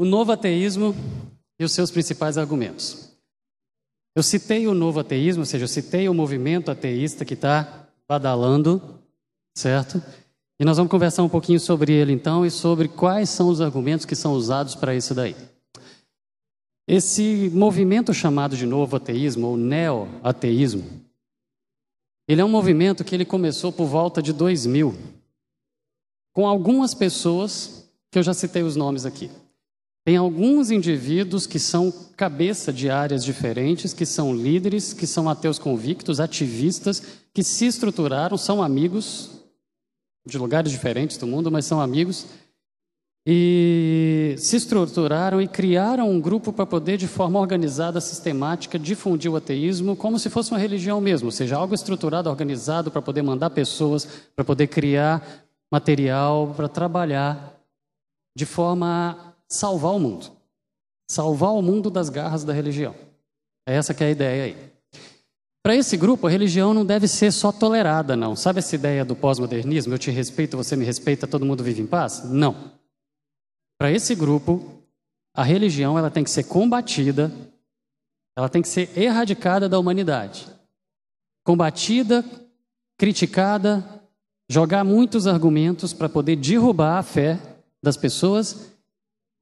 o novo ateísmo e os seus principais argumentos. Eu citei o novo ateísmo, ou seja, eu citei o movimento ateísta que está badalando, certo? E nós vamos conversar um pouquinho sobre ele então e sobre quais são os argumentos que são usados para isso daí. Esse movimento chamado de novo ateísmo ou neo-ateísmo, ele é um movimento que ele começou por volta de 2000, com algumas pessoas que eu já citei os nomes aqui. Tem alguns indivíduos que são cabeça de áreas diferentes, que são líderes, que são ateus convictos, ativistas, que se estruturaram, são amigos de lugares diferentes do mundo, mas são amigos e se estruturaram e criaram um grupo para poder, de forma organizada, sistemática, difundir o ateísmo como se fosse uma religião mesmo, ou seja, algo estruturado, organizado para poder mandar pessoas, para poder criar material, para trabalhar de forma salvar o mundo. Salvar o mundo das garras da religião. É essa que é a ideia aí. Para esse grupo, a religião não deve ser só tolerada, não. Sabe essa ideia do pós-modernismo? Eu te respeito, você me respeita, todo mundo vive em paz? Não. Para esse grupo, a religião ela tem que ser combatida, ela tem que ser erradicada da humanidade. Combatida, criticada, jogar muitos argumentos para poder derrubar a fé das pessoas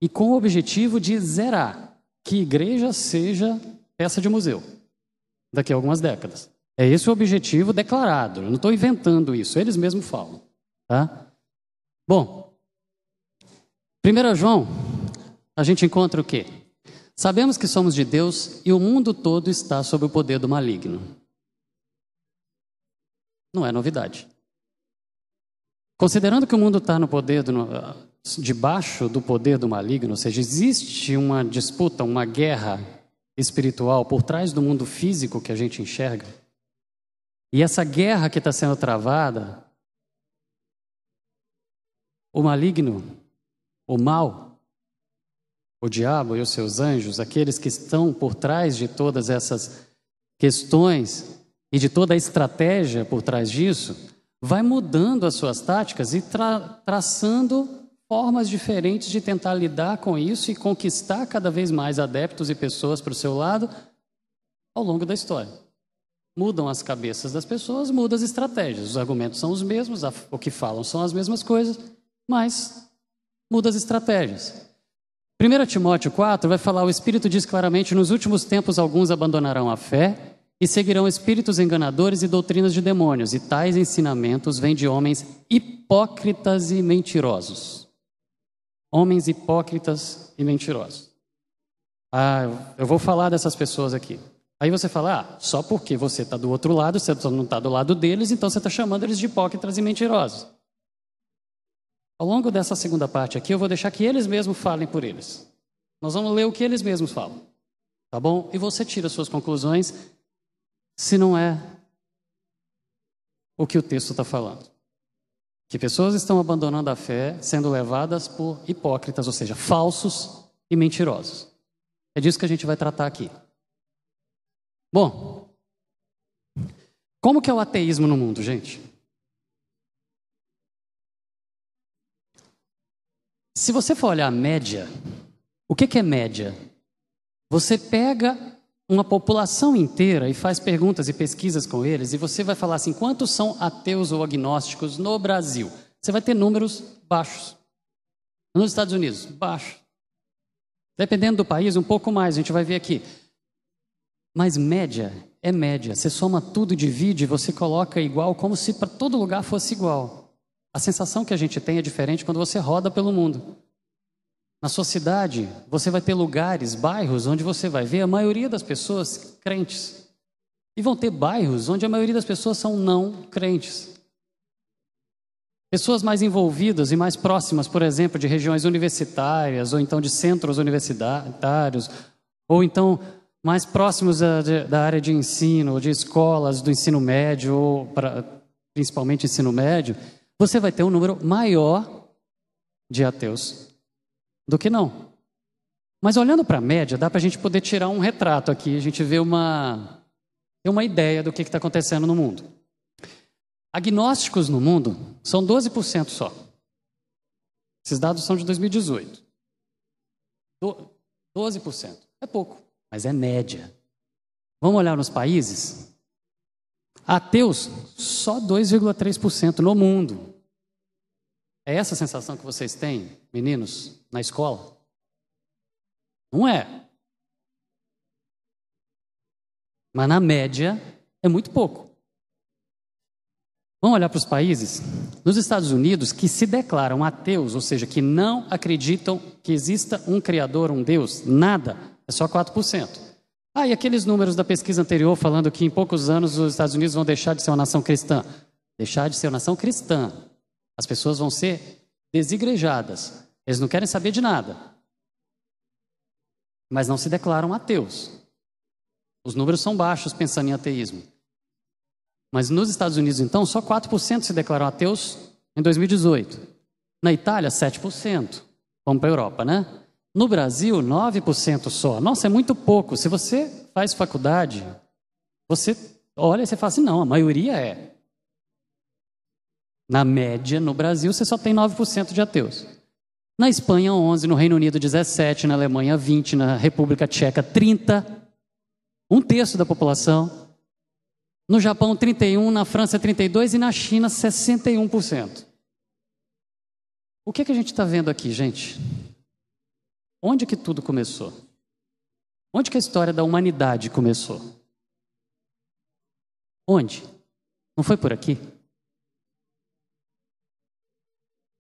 e com o objetivo de zerar que igreja seja peça de museu daqui a algumas décadas. É esse o objetivo declarado. Eu não estou inventando isso, eles mesmos falam. Tá? Bom, 1 João, a gente encontra o quê? Sabemos que somos de Deus e o mundo todo está sob o poder do maligno. Não é novidade. Considerando que o mundo está no poder do, debaixo do poder do maligno, ou seja, existe uma disputa, uma guerra espiritual por trás do mundo físico que a gente enxerga. E essa guerra que está sendo travada, o maligno o mal, o diabo e os seus anjos, aqueles que estão por trás de todas essas questões e de toda a estratégia por trás disso, vai mudando as suas táticas e tra traçando formas diferentes de tentar lidar com isso e conquistar cada vez mais adeptos e pessoas para o seu lado ao longo da história. Mudam as cabeças das pessoas, mudam as estratégias. Os argumentos são os mesmos, o que falam são as mesmas coisas, mas muda as estratégias. 1 Timóteo 4 vai falar: o Espírito diz claramente: nos últimos tempos alguns abandonarão a fé e seguirão espíritos enganadores e doutrinas de demônios, e tais ensinamentos vêm de homens hipócritas e mentirosos. Homens hipócritas e mentirosos. Ah, eu vou falar dessas pessoas aqui. Aí você fala, ah, só porque você está do outro lado, você não está do lado deles, então você está chamando eles de hipócritas e mentirosos. Ao longo dessa segunda parte aqui, eu vou deixar que eles mesmos falem por eles. Nós vamos ler o que eles mesmos falam. Tá bom? E você tira suas conclusões se não é o que o texto está falando. Que pessoas estão abandonando a fé, sendo levadas por hipócritas, ou seja, falsos e mentirosos. É disso que a gente vai tratar aqui. Bom, como que é o ateísmo no mundo, gente? Se você for olhar a média, o que é média? Você pega uma população inteira e faz perguntas e pesquisas com eles, e você vai falar assim: quantos são ateus ou agnósticos no Brasil? Você vai ter números baixos. Nos Estados Unidos, baixo. Dependendo do país, um pouco mais, a gente vai ver aqui. Mas média é média. Você soma tudo, divide, você coloca igual, como se para todo lugar fosse igual. A sensação que a gente tem é diferente quando você roda pelo mundo. Na sua cidade, você vai ter lugares, bairros, onde você vai ver a maioria das pessoas crentes. E vão ter bairros onde a maioria das pessoas são não crentes. Pessoas mais envolvidas e mais próximas, por exemplo, de regiões universitárias, ou então de centros universitários, ou então mais próximos da, da área de ensino, ou de escolas do ensino médio, ou pra, principalmente ensino médio, você vai ter um número maior de ateus do que não. Mas olhando para a média, dá para a gente poder tirar um retrato aqui, a gente vê uma, uma ideia do que está acontecendo no mundo. Agnósticos no mundo são 12% só. Esses dados são de 2018. 12%. É pouco, mas é média. Vamos olhar nos países? Ateus, só 2,3% no mundo. É essa a sensação que vocês têm, meninos, na escola? Não é. Mas na média é muito pouco. Vamos olhar para os países? Nos Estados Unidos, que se declaram ateus, ou seja, que não acreditam que exista um Criador, um Deus, nada, é só 4%. Ah, e aqueles números da pesquisa anterior falando que em poucos anos os Estados Unidos vão deixar de ser uma nação cristã. Deixar de ser uma nação cristã. As pessoas vão ser desigrejadas. Eles não querem saber de nada. Mas não se declaram ateus. Os números são baixos pensando em ateísmo. Mas nos Estados Unidos, então, só 4% se declaram ateus em 2018. Na Itália, 7%. Vamos para a Europa, né? No Brasil, 9% só. Nossa, é muito pouco. Se você faz faculdade, você olha e você fala assim: não, a maioria é. Na média, no Brasil, você só tem 9% de ateus. Na Espanha, 11%, no Reino Unido, 17%, na Alemanha, 20%, na República Tcheca, 30%, um terço da população. No Japão, 31%, na França, 32% e na China, 61%. O que, que a gente está vendo aqui, gente? Onde que tudo começou? Onde que a história da humanidade começou? Onde? Não foi por aqui?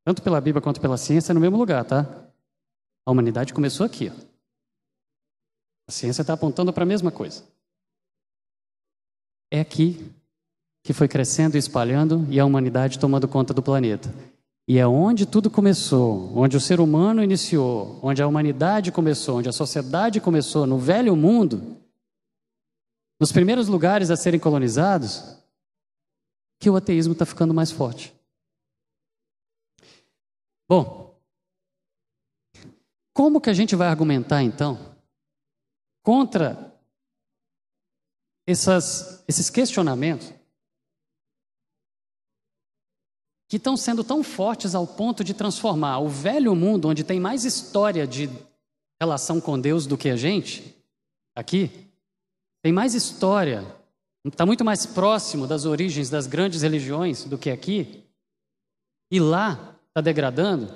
Tanto pela Bíblia quanto pela ciência é no mesmo lugar, tá? A humanidade começou aqui. Ó. A ciência está apontando para a mesma coisa. É aqui que foi crescendo e espalhando e a humanidade tomando conta do planeta. E é onde tudo começou, onde o ser humano iniciou, onde a humanidade começou, onde a sociedade começou, no velho mundo, nos primeiros lugares a serem colonizados, que o ateísmo está ficando mais forte. Bom, como que a gente vai argumentar então contra essas, esses questionamentos que estão sendo tão fortes ao ponto de transformar o velho mundo, onde tem mais história de relação com Deus do que a gente, aqui, tem mais história, está muito mais próximo das origens das grandes religiões do que aqui, e lá está degradando.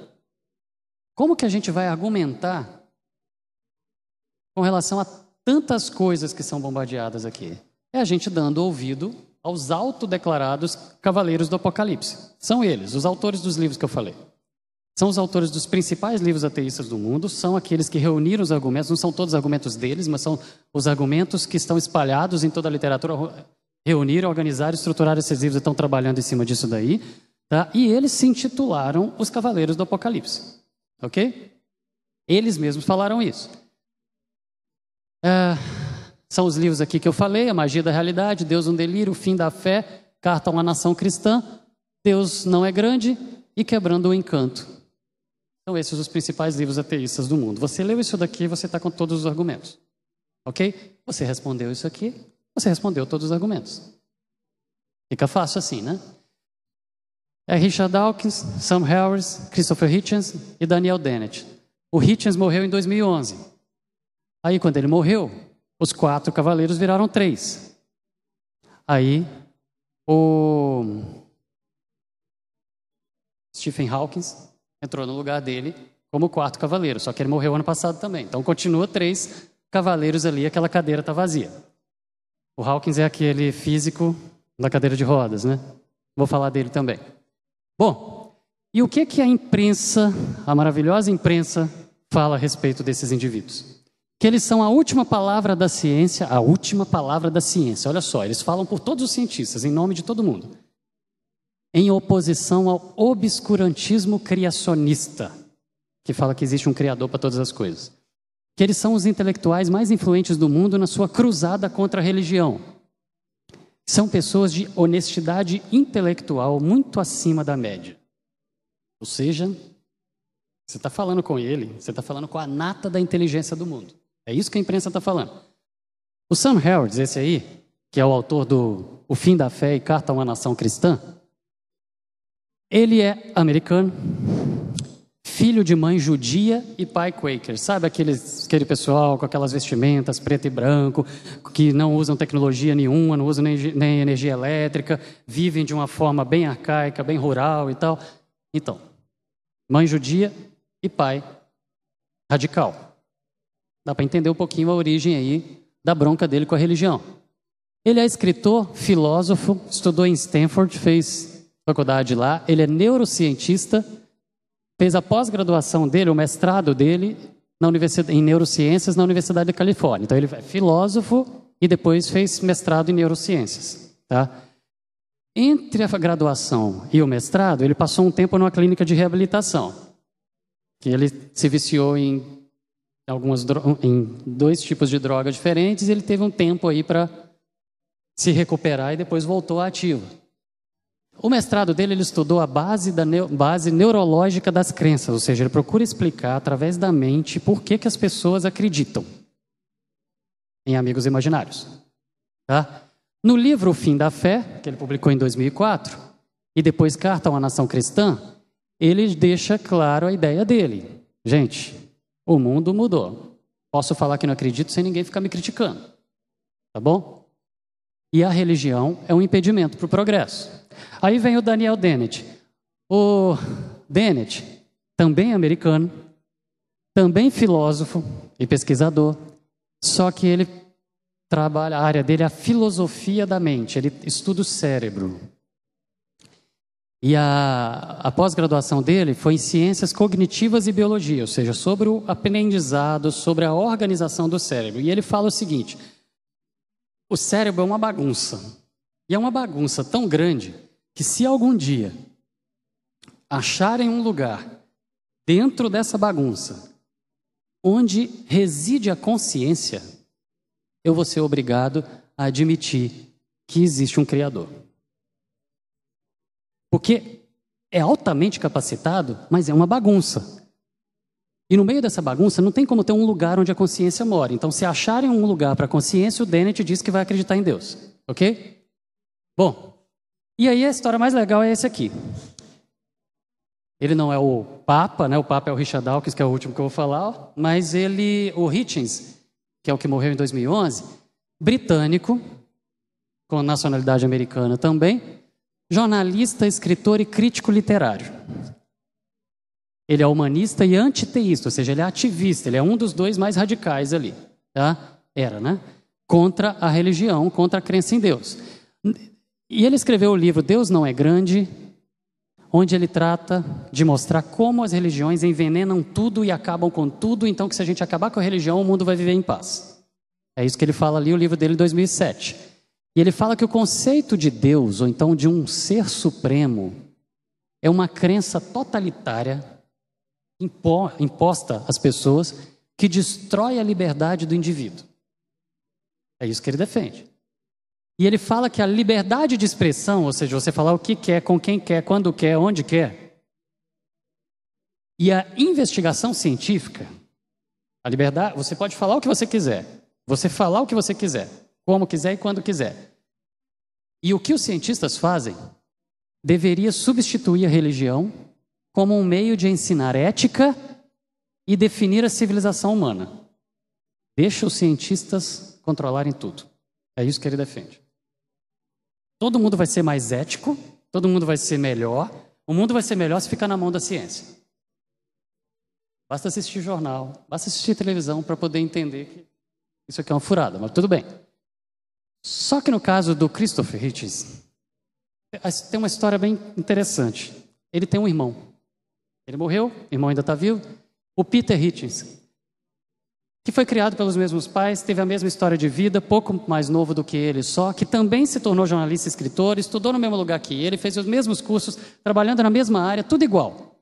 Como que a gente vai argumentar com relação a tantas coisas que são bombardeadas aqui? É a gente dando ouvido aos autodeclarados cavaleiros do Apocalipse. São eles, os autores dos livros que eu falei. São os autores dos principais livros ateístas do mundo, são aqueles que reuniram os argumentos, não são todos os argumentos deles, mas são os argumentos que estão espalhados em toda a literatura, reuniram, organizaram, estruturaram esses livros e estão trabalhando em cima disso daí. Tá? E eles se intitularam os Cavaleiros do Apocalipse. Ok? Eles mesmos falaram isso. Uh, são os livros aqui que eu falei: A Magia da Realidade, Deus um Delírio, O Fim da Fé, Carta a uma Nação Cristã, Deus não é grande e Quebrando o Encanto. São esses os principais livros ateístas do mundo. Você leu isso daqui, você está com todos os argumentos. Ok? Você respondeu isso aqui, você respondeu todos os argumentos. Fica fácil assim, né? É Richard Dawkins, Sam Harris, Christopher Hitchens e Daniel Dennett. O Hitchens morreu em 2011. Aí, quando ele morreu, os quatro cavaleiros viraram três. Aí o Stephen Hawking entrou no lugar dele como quarto cavaleiro, só que ele morreu ano passado também. Então continua três cavaleiros ali, aquela cadeira está vazia. O Hawkins é aquele físico da cadeira de rodas, né? Vou falar dele também. Bom, e o que que a imprensa, a maravilhosa imprensa, fala a respeito desses indivíduos? que eles são a última palavra da ciência, a última palavra da ciência. Olha só, eles falam por todos os cientistas, em nome de todo mundo. Em oposição ao obscurantismo criacionista, que fala que existe um criador para todas as coisas. Que eles são os intelectuais mais influentes do mundo na sua cruzada contra a religião. São pessoas de honestidade intelectual muito acima da média. Ou seja, você está falando com ele, você está falando com a nata da inteligência do mundo. É isso que a imprensa está falando. O Sam Harris, esse aí, que é o autor do O Fim da Fé e Carta a uma Nação Cristã, ele é americano, filho de mãe judia e pai Quaker. Sabe aquele, aquele pessoal com aquelas vestimentas preto e branco, que não usam tecnologia nenhuma, não usam nem, nem energia elétrica, vivem de uma forma bem arcaica, bem rural e tal. Então, mãe judia e pai radical. Dá para entender um pouquinho a origem aí da bronca dele com a religião. Ele é escritor, filósofo, estudou em Stanford, fez faculdade lá, ele é neurocientista fez a pós-graduação dele, o mestrado dele, na universidade, em neurociências na Universidade da Califórnia. Então ele é filósofo e depois fez mestrado em neurociências, tá? Entre a graduação e o mestrado, ele passou um tempo numa clínica de reabilitação, que ele se viciou em algumas em dois tipos de drogas diferentes, e ele teve um tempo aí para se recuperar e depois voltou à ativa. O mestrado dele, ele estudou a base, da base neurológica das crenças, ou seja, ele procura explicar através da mente por que, que as pessoas acreditam em amigos imaginários. Tá? No livro O Fim da Fé, que ele publicou em 2004, e depois Carta a uma Nação Cristã, ele deixa claro a ideia dele. Gente, o mundo mudou. Posso falar que não acredito sem ninguém ficar me criticando. Tá bom? E a religião é um impedimento para o progresso. Aí vem o Daniel Dennett. O Dennett, também americano, também filósofo e pesquisador, só que ele trabalha, a área dele é a filosofia da mente, ele estuda o cérebro. E a, a pós-graduação dele foi em ciências cognitivas e biologia, ou seja, sobre o aprendizado, sobre a organização do cérebro. E ele fala o seguinte: o cérebro é uma bagunça. E é uma bagunça tão grande que se algum dia acharem um lugar dentro dessa bagunça onde reside a consciência, eu vou ser obrigado a admitir que existe um Criador. Porque é altamente capacitado, mas é uma bagunça. E no meio dessa bagunça não tem como ter um lugar onde a consciência mora. Então, se acharem um lugar para a consciência, o Dennett diz que vai acreditar em Deus. Ok? Bom, e aí a história mais legal é esse aqui. Ele não é o Papa, né? O Papa é o Richard Dawkins, que é o último que eu vou falar, mas ele, o Hitchens, que é o que morreu em 2011, britânico, com nacionalidade americana também, jornalista, escritor e crítico literário. Ele é humanista e antiteísta, ou seja, ele é ativista, ele é um dos dois mais radicais ali, tá? Era, né? Contra a religião, contra a crença em Deus. E ele escreveu o livro Deus Não é Grande, onde ele trata de mostrar como as religiões envenenam tudo e acabam com tudo, então que se a gente acabar com a religião, o mundo vai viver em paz. É isso que ele fala ali, o livro dele, 2007. E ele fala que o conceito de Deus, ou então de um ser supremo, é uma crença totalitária imposta às pessoas que destrói a liberdade do indivíduo. É isso que ele defende. E ele fala que a liberdade de expressão, ou seja, você falar o que quer, com quem quer, quando quer, onde quer, e a investigação científica, a liberdade, você pode falar o que você quiser, você falar o que você quiser, como quiser e quando quiser. E o que os cientistas fazem deveria substituir a religião como um meio de ensinar ética e definir a civilização humana. Deixa os cientistas controlarem tudo. É isso que ele defende. Todo mundo vai ser mais ético, todo mundo vai ser melhor. O mundo vai ser melhor se ficar na mão da ciência. Basta assistir jornal, basta assistir televisão para poder entender que isso aqui é uma furada, mas tudo bem. Só que no caso do Christopher Hitchens, tem uma história bem interessante. Ele tem um irmão. Ele morreu, o irmão ainda está vivo. O Peter Hitchens que foi criado pelos mesmos pais, teve a mesma história de vida, pouco mais novo do que ele só, que também se tornou jornalista e escritor, estudou no mesmo lugar que ele, fez os mesmos cursos, trabalhando na mesma área, tudo igual.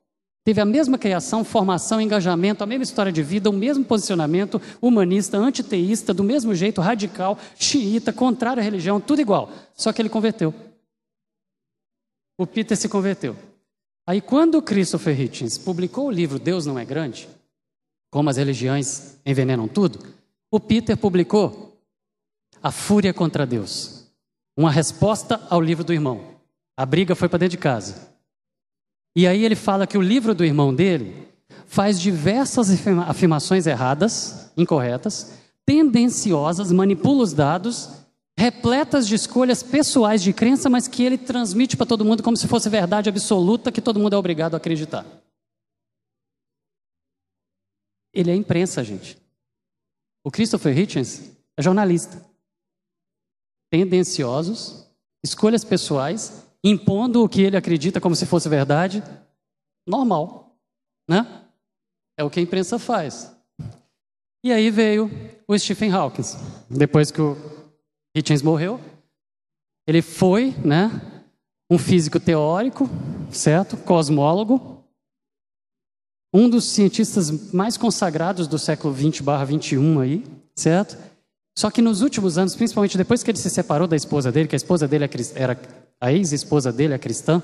Teve a mesma criação, formação, engajamento, a mesma história de vida, o mesmo posicionamento humanista, antiteísta, do mesmo jeito, radical, xiita, contrário à religião, tudo igual. Só que ele converteu. O Peter se converteu. Aí, quando Christopher Hitchens publicou o livro Deus Não É Grande, como as religiões envenenam tudo, o Peter publicou A Fúria contra Deus, uma resposta ao livro do irmão. A briga foi para dentro de casa. E aí ele fala que o livro do irmão dele faz diversas afirmações erradas, incorretas, tendenciosas, manipula os dados, repletas de escolhas pessoais de crença, mas que ele transmite para todo mundo como se fosse verdade absoluta que todo mundo é obrigado a acreditar. Ele é imprensa, gente. O Christopher Hitchens é jornalista. Tendenciosos, escolhas pessoais, impondo o que ele acredita como se fosse verdade, normal, né? É o que a imprensa faz. E aí veio o Stephen Hawking. Depois que o Hitchens morreu, ele foi, né, um físico teórico, certo? Cosmólogo, um dos cientistas mais consagrados do século 20/21 aí, certo? Só que nos últimos anos, principalmente depois que ele se separou da esposa dele, que a esposa dele é era a ex-esposa dele é cristã,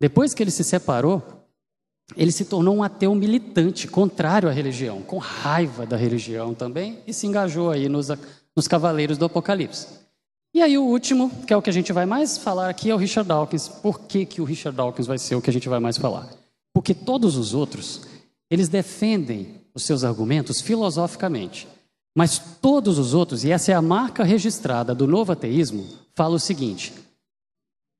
depois que ele se separou, ele se tornou um ateu militante, contrário à religião, com raiva da religião também, e se engajou aí nos, nos Cavaleiros do Apocalipse. E aí o último, que é o que a gente vai mais falar aqui, é o Richard Dawkins. Por que, que o Richard Dawkins vai ser o que a gente vai mais falar? Porque todos os outros, eles defendem os seus argumentos filosoficamente. Mas todos os outros, e essa é a marca registrada do novo ateísmo, fala o seguinte: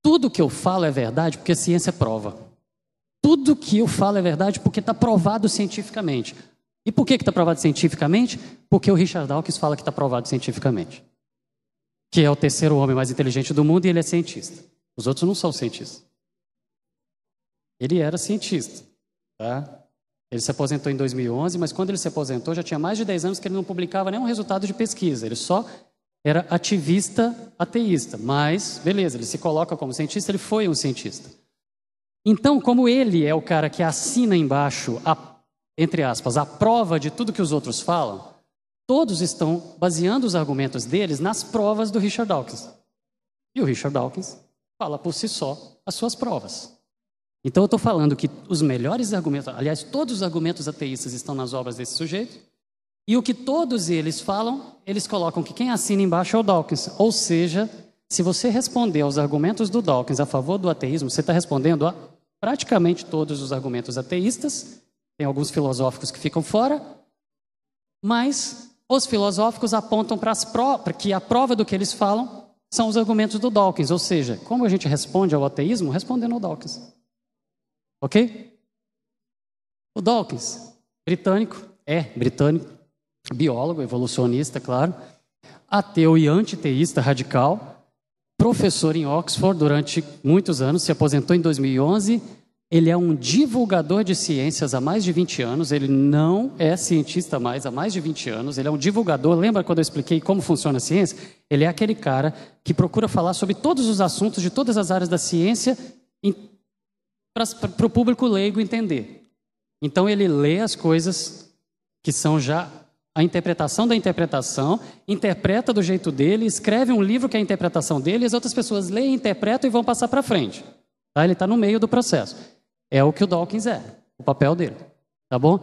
tudo que eu falo é verdade porque a ciência prova. Tudo que eu falo é verdade porque está provado cientificamente. E por que está provado cientificamente? Porque o Richard Dawkins fala que está provado cientificamente. Que é o terceiro homem mais inteligente do mundo e ele é cientista. Os outros não são cientistas. Ele era cientista. Tá? Ele se aposentou em 2011, mas quando ele se aposentou já tinha mais de 10 anos que ele não publicava nenhum resultado de pesquisa. Ele só era ativista ateísta. Mas, beleza, ele se coloca como cientista, ele foi um cientista. Então, como ele é o cara que assina embaixo, a, entre aspas, a prova de tudo que os outros falam, todos estão baseando os argumentos deles nas provas do Richard Dawkins. E o Richard Dawkins fala por si só as suas provas. Então eu estou falando que os melhores argumentos, aliás, todos os argumentos ateístas estão nas obras desse sujeito, e o que todos eles falam, eles colocam que quem assina embaixo é o Dawkins. Ou seja, se você responder aos argumentos do Dawkins a favor do ateísmo, você está respondendo a praticamente todos os argumentos ateístas. Tem alguns filosóficos que ficam fora, mas os filosóficos apontam para que a prova do que eles falam são os argumentos do Dawkins. Ou seja, como a gente responde ao ateísmo? Respondendo ao Dawkins. Ok? O Dawkins, britânico, é britânico, biólogo, evolucionista, claro, ateu e antiteísta radical, professor em Oxford durante muitos anos, se aposentou em 2011. Ele é um divulgador de ciências há mais de 20 anos. Ele não é cientista mais há mais de 20 anos. Ele é um divulgador. Lembra quando eu expliquei como funciona a ciência? Ele é aquele cara que procura falar sobre todos os assuntos de todas as áreas da ciência para o público leigo entender. Então ele lê as coisas que são já a interpretação da interpretação, interpreta do jeito dele, escreve um livro que é a interpretação dele, e as outras pessoas leem, interpretam e vão passar para frente. Tá? Ele está no meio do processo. É o que o Dawkins é, o papel dele. Tá bom?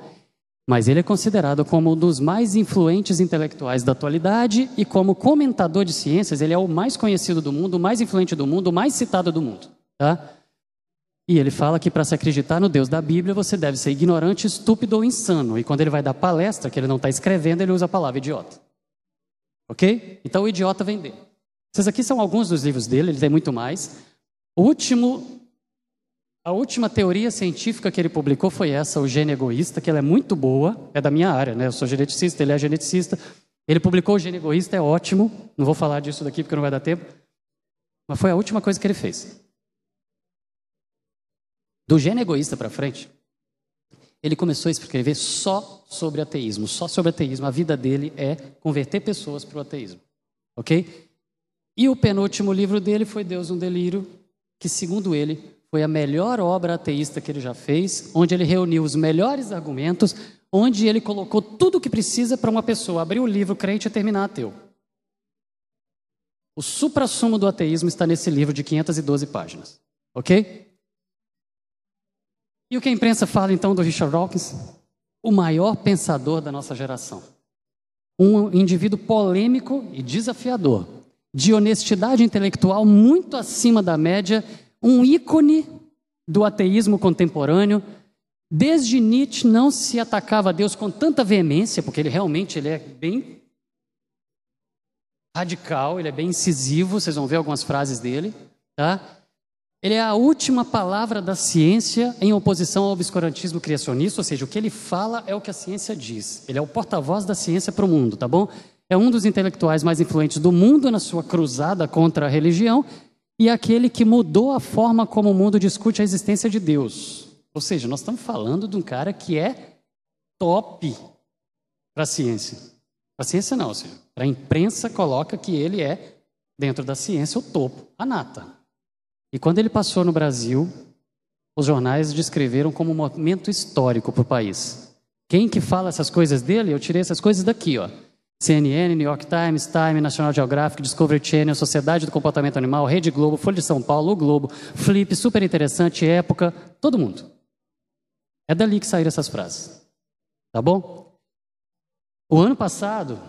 Mas ele é considerado como um dos mais influentes intelectuais da atualidade e como comentador de ciências, ele é o mais conhecido do mundo, o mais influente do mundo, o mais citado do mundo. Tá? E ele fala que para se acreditar no Deus da Bíblia, você deve ser ignorante, estúpido ou insano. E quando ele vai dar palestra, que ele não está escrevendo, ele usa a palavra idiota. Ok? Então o idiota vem dele. Esses aqui são alguns dos livros dele, ele tem muito mais. O último, a última teoria científica que ele publicou foi essa, o gene egoísta, que ela é muito boa, é da minha área, né? Eu sou geneticista, ele é geneticista. Ele publicou o gene egoísta, é ótimo. Não vou falar disso daqui porque não vai dar tempo. Mas foi a última coisa que ele fez. Do gênio egoísta para frente, ele começou a escrever só sobre ateísmo, só sobre ateísmo. A vida dele é converter pessoas para o ateísmo. Ok? E o penúltimo livro dele foi Deus um Delírio, que, segundo ele, foi a melhor obra ateísta que ele já fez, onde ele reuniu os melhores argumentos, onde ele colocou tudo o que precisa para uma pessoa abrir o livro crente e terminar ateu. O supra-sumo do ateísmo está nesse livro de 512 páginas. Ok? E o que a imprensa fala então do Richard Dawkins? O maior pensador da nossa geração. Um indivíduo polêmico e desafiador, de honestidade intelectual muito acima da média, um ícone do ateísmo contemporâneo. Desde Nietzsche não se atacava a Deus com tanta veemência, porque ele realmente ele é bem radical, ele é bem incisivo, vocês vão ver algumas frases dele, tá? Ele é a última palavra da ciência em oposição ao obscurantismo criacionista, ou seja, o que ele fala é o que a ciência diz. Ele é o porta-voz da ciência para o mundo, tá bom? É um dos intelectuais mais influentes do mundo na sua cruzada contra a religião e aquele que mudou a forma como o mundo discute a existência de Deus. Ou seja, nós estamos falando de um cara que é top para a ciência. Para a ciência não, para a imprensa coloca que ele é, dentro da ciência, o topo, a nata. E quando ele passou no Brasil, os jornais descreveram como um momento histórico para o país. Quem que fala essas coisas dele? Eu tirei essas coisas daqui, ó. CNN, New York Times, Time, National Geographic, Discovery Channel, Sociedade do Comportamento Animal, Rede Globo, Folha de São Paulo, o Globo, Flip, super interessante, época, todo mundo. É dali que saíram essas frases. Tá bom? O ano passado,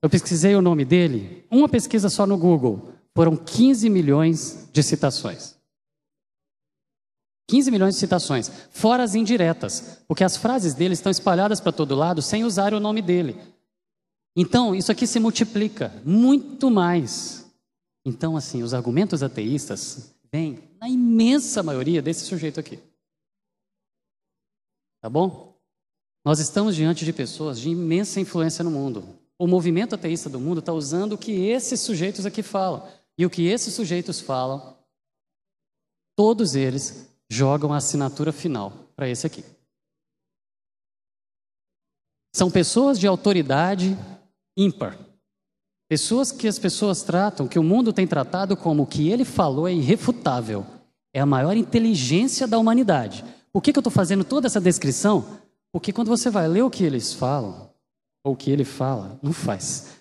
eu pesquisei o nome dele, uma pesquisa só no Google, foram 15 milhões de citações. 15 milhões de citações, fora as indiretas, porque as frases dele estão espalhadas para todo lado sem usar o nome dele. Então, isso aqui se multiplica muito mais. Então, assim, os argumentos ateístas vêm, na imensa maioria, desse sujeito aqui. Tá bom? Nós estamos diante de pessoas de imensa influência no mundo. O movimento ateísta do mundo está usando o que esses sujeitos aqui falam. E o que esses sujeitos falam, todos eles jogam a assinatura final para esse aqui. São pessoas de autoridade ímpar. Pessoas que as pessoas tratam, que o mundo tem tratado como o que ele falou é irrefutável. É a maior inteligência da humanidade. Por que, que eu estou fazendo toda essa descrição? Porque quando você vai ler o que eles falam, ou o que ele fala, não faz.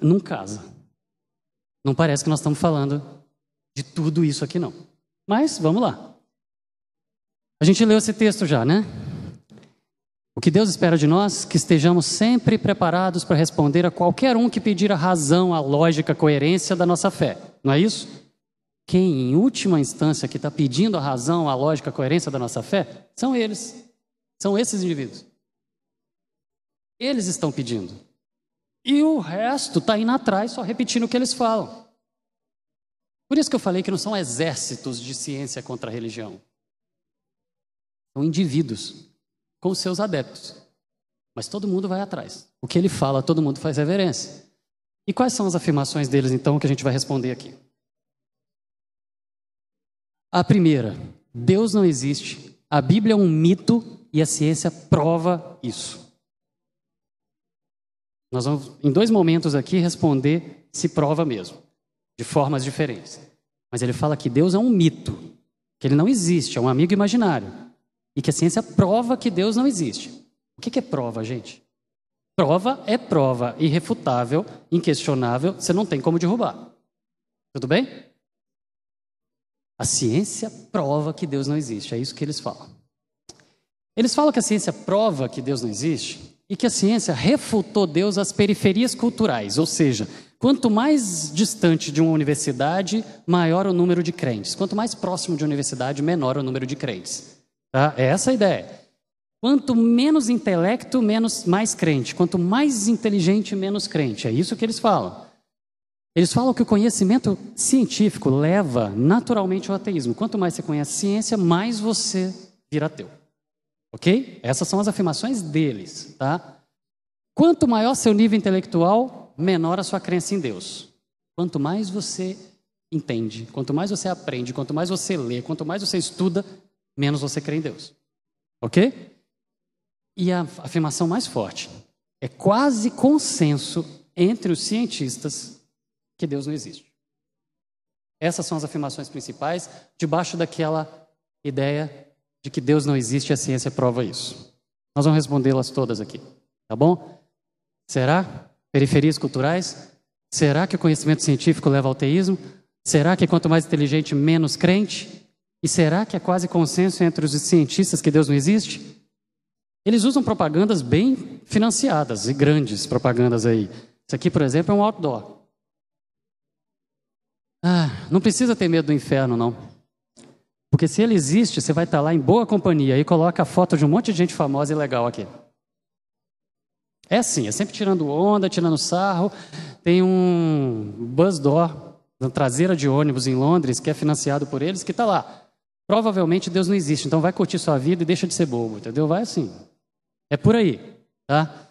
Não casa. Não parece que nós estamos falando de tudo isso aqui, não. Mas vamos lá. A gente leu esse texto já, né? O que Deus espera de nós? Que estejamos sempre preparados para responder a qualquer um que pedir a razão, a lógica, a coerência da nossa fé. Não é isso? Quem, em última instância, que está pedindo a razão, a lógica, a coerência da nossa fé, são eles. São esses indivíduos. Eles estão pedindo. E o resto está indo atrás, só repetindo o que eles falam. Por isso que eu falei que não são exércitos de ciência contra a religião. São indivíduos com seus adeptos. Mas todo mundo vai atrás. O que ele fala, todo mundo faz reverência. E quais são as afirmações deles, então, que a gente vai responder aqui? A primeira, Deus não existe. A Bíblia é um mito e a ciência prova isso. Nós vamos, em dois momentos aqui, responder se prova mesmo, de formas diferentes. Mas ele fala que Deus é um mito, que ele não existe, é um amigo imaginário e que a ciência prova que Deus não existe. O que é prova, gente? Prova é prova, irrefutável, inquestionável, você não tem como derrubar. Tudo bem? A ciência prova que Deus não existe, é isso que eles falam. Eles falam que a ciência prova que Deus não existe e que a ciência refutou Deus às periferias culturais, ou seja, quanto mais distante de uma universidade, maior o número de crentes. Quanto mais próximo de uma universidade, menor o número de crentes. Tá? É essa a ideia. Quanto menos intelecto, menos mais crente. Quanto mais inteligente, menos crente. É isso que eles falam. Eles falam que o conhecimento científico leva naturalmente ao ateísmo. Quanto mais você conhece ciência, mais você vira ateu. Ok? Essas são as afirmações deles. Tá? Quanto maior seu nível intelectual, menor a sua crença em Deus. Quanto mais você entende, quanto mais você aprende, quanto mais você lê, quanto mais você estuda, menos você crê em Deus. Ok? E a afirmação mais forte é quase consenso entre os cientistas que Deus não existe. Essas são as afirmações principais, debaixo daquela ideia de que Deus não existe e a ciência prova isso. Nós vamos respondê-las todas aqui, tá bom? Será? Periferias culturais? Será que o conhecimento científico leva ao teísmo? Será que quanto mais inteligente, menos crente? E será que é quase consenso entre os cientistas que Deus não existe? Eles usam propagandas bem financiadas e grandes propagandas aí. Isso aqui, por exemplo, é um outdoor. Ah, não precisa ter medo do inferno, não. Porque se ele existe, você vai estar lá em boa companhia e coloca a foto de um monte de gente famosa e legal aqui. É assim, é sempre tirando onda, tirando sarro. Tem um bus door na traseira de ônibus em Londres, que é financiado por eles, que está lá. Provavelmente Deus não existe, então vai curtir sua vida e deixa de ser bobo, entendeu? Vai assim. É por aí, tá?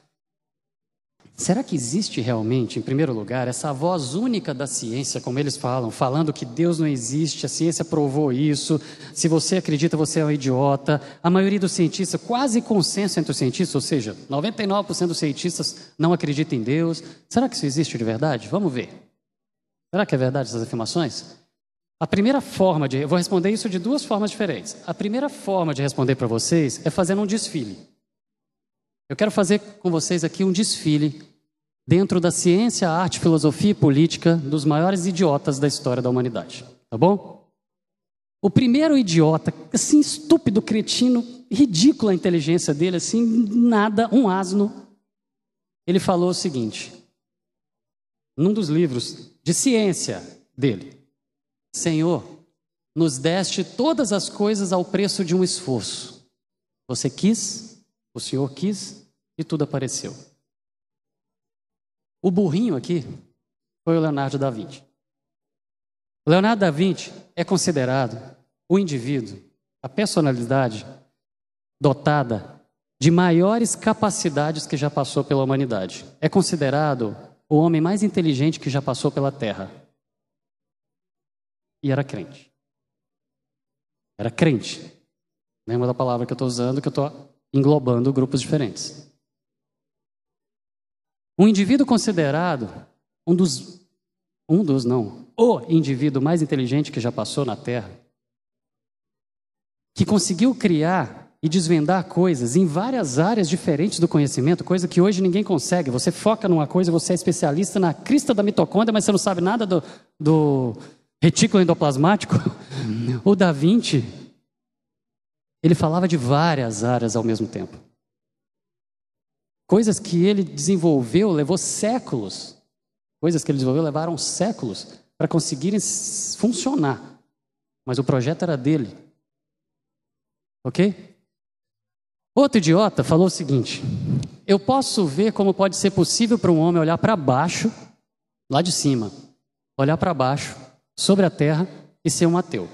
Será que existe realmente, em primeiro lugar, essa voz única da ciência, como eles falam, falando que Deus não existe, a ciência provou isso, se você acredita, você é um idiota. A maioria dos cientistas, quase consenso entre os cientistas, ou seja, 99% dos cientistas não acreditam em Deus. Será que isso existe de verdade? Vamos ver. Será que é verdade essas afirmações? A primeira forma de. Eu vou responder isso de duas formas diferentes. A primeira forma de responder para vocês é fazendo um desfile. Eu quero fazer com vocês aqui um desfile dentro da ciência, arte, filosofia e política dos maiores idiotas da história da humanidade. Tá bom? O primeiro idiota, assim, estúpido, cretino, ridícula a inteligência dele, assim, nada, um asno, ele falou o seguinte, num dos livros de ciência dele: Senhor, nos deste todas as coisas ao preço de um esforço. Você quis, o Senhor quis e tudo apareceu. O burrinho aqui foi o Leonardo da Vinci. Leonardo da Vinci é considerado o indivíduo, a personalidade dotada de maiores capacidades que já passou pela humanidade. É considerado o homem mais inteligente que já passou pela Terra. E era crente. Era crente. Lembra da palavra que eu estou usando, que eu estou englobando grupos diferentes. Um indivíduo considerado um dos, um dos não, o indivíduo mais inteligente que já passou na Terra, que conseguiu criar e desvendar coisas em várias áreas diferentes do conhecimento, coisa que hoje ninguém consegue. Você foca numa coisa, você é especialista na crista da mitocôndria, mas você não sabe nada do, do retículo endoplasmático. O Da Vinci, ele falava de várias áreas ao mesmo tempo. Coisas que ele desenvolveu levou séculos. Coisas que ele desenvolveu levaram séculos para conseguirem funcionar. Mas o projeto era dele. Ok? Outro idiota falou o seguinte: Eu posso ver como pode ser possível para um homem olhar para baixo, lá de cima, olhar para baixo, sobre a terra e ser um ateu.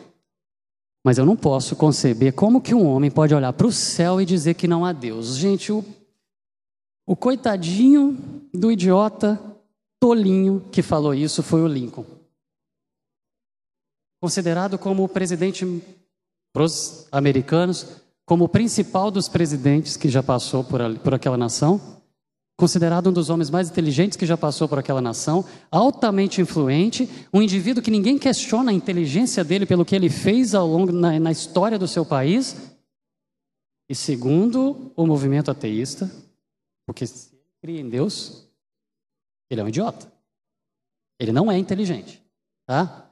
Mas eu não posso conceber como que um homem pode olhar para o céu e dizer que não há Deus. Gente, o o coitadinho do idiota tolinho que falou isso foi o Lincoln. Considerado como o presidente para os americanos, como o principal dos presidentes que já passou por, ali, por aquela nação, considerado um dos homens mais inteligentes que já passou por aquela nação, altamente influente, um indivíduo que ninguém questiona a inteligência dele pelo que ele fez ao longo na, na história do seu país. E segundo o movimento ateísta, porque se ele cria em Deus, ele é um idiota. Ele não é inteligente, tá?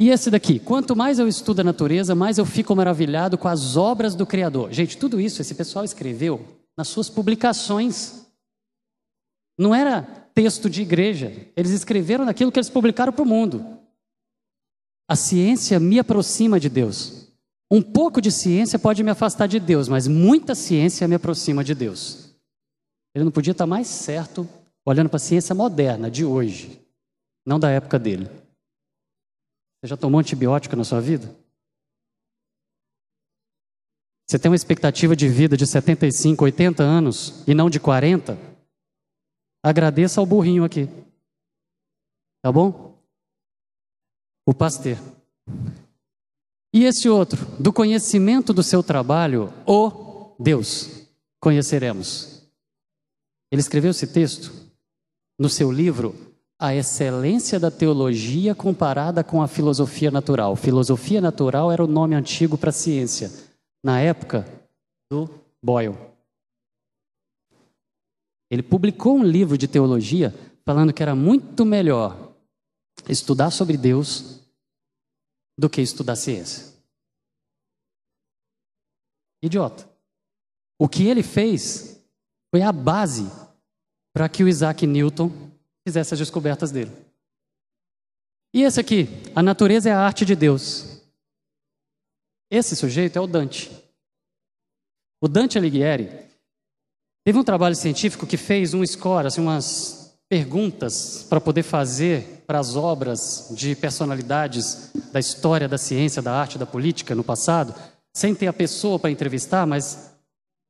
E esse daqui, quanto mais eu estudo a natureza, mais eu fico maravilhado com as obras do Criador. Gente, tudo isso esse pessoal escreveu nas suas publicações. Não era texto de igreja. Eles escreveram naquilo que eles publicaram para o mundo. A ciência me aproxima de Deus. Um pouco de ciência pode me afastar de Deus, mas muita ciência me aproxima de Deus. Ele não podia estar mais certo olhando para a ciência moderna de hoje, não da época dele. Você já tomou antibiótico na sua vida? Você tem uma expectativa de vida de 75, 80 anos e não de 40? Agradeça ao burrinho aqui. Tá bom? O pastor. E esse outro, do conhecimento do seu trabalho, o Deus, conheceremos. Ele escreveu esse texto no seu livro A Excelência da Teologia Comparada com a Filosofia Natural. Filosofia natural era o nome antigo para ciência, na época do Boyle. Ele publicou um livro de teologia falando que era muito melhor estudar sobre Deus do que estudar ciência. Idiota. O que ele fez foi a base para que o Isaac Newton fizesse as descobertas dele. E esse aqui, a natureza é a arte de Deus. Esse sujeito é o Dante. O Dante Alighieri teve um trabalho científico que fez um score, assim, umas perguntas para poder fazer para as obras de personalidades da história, da ciência, da arte, da política no passado, sem ter a pessoa para entrevistar, mas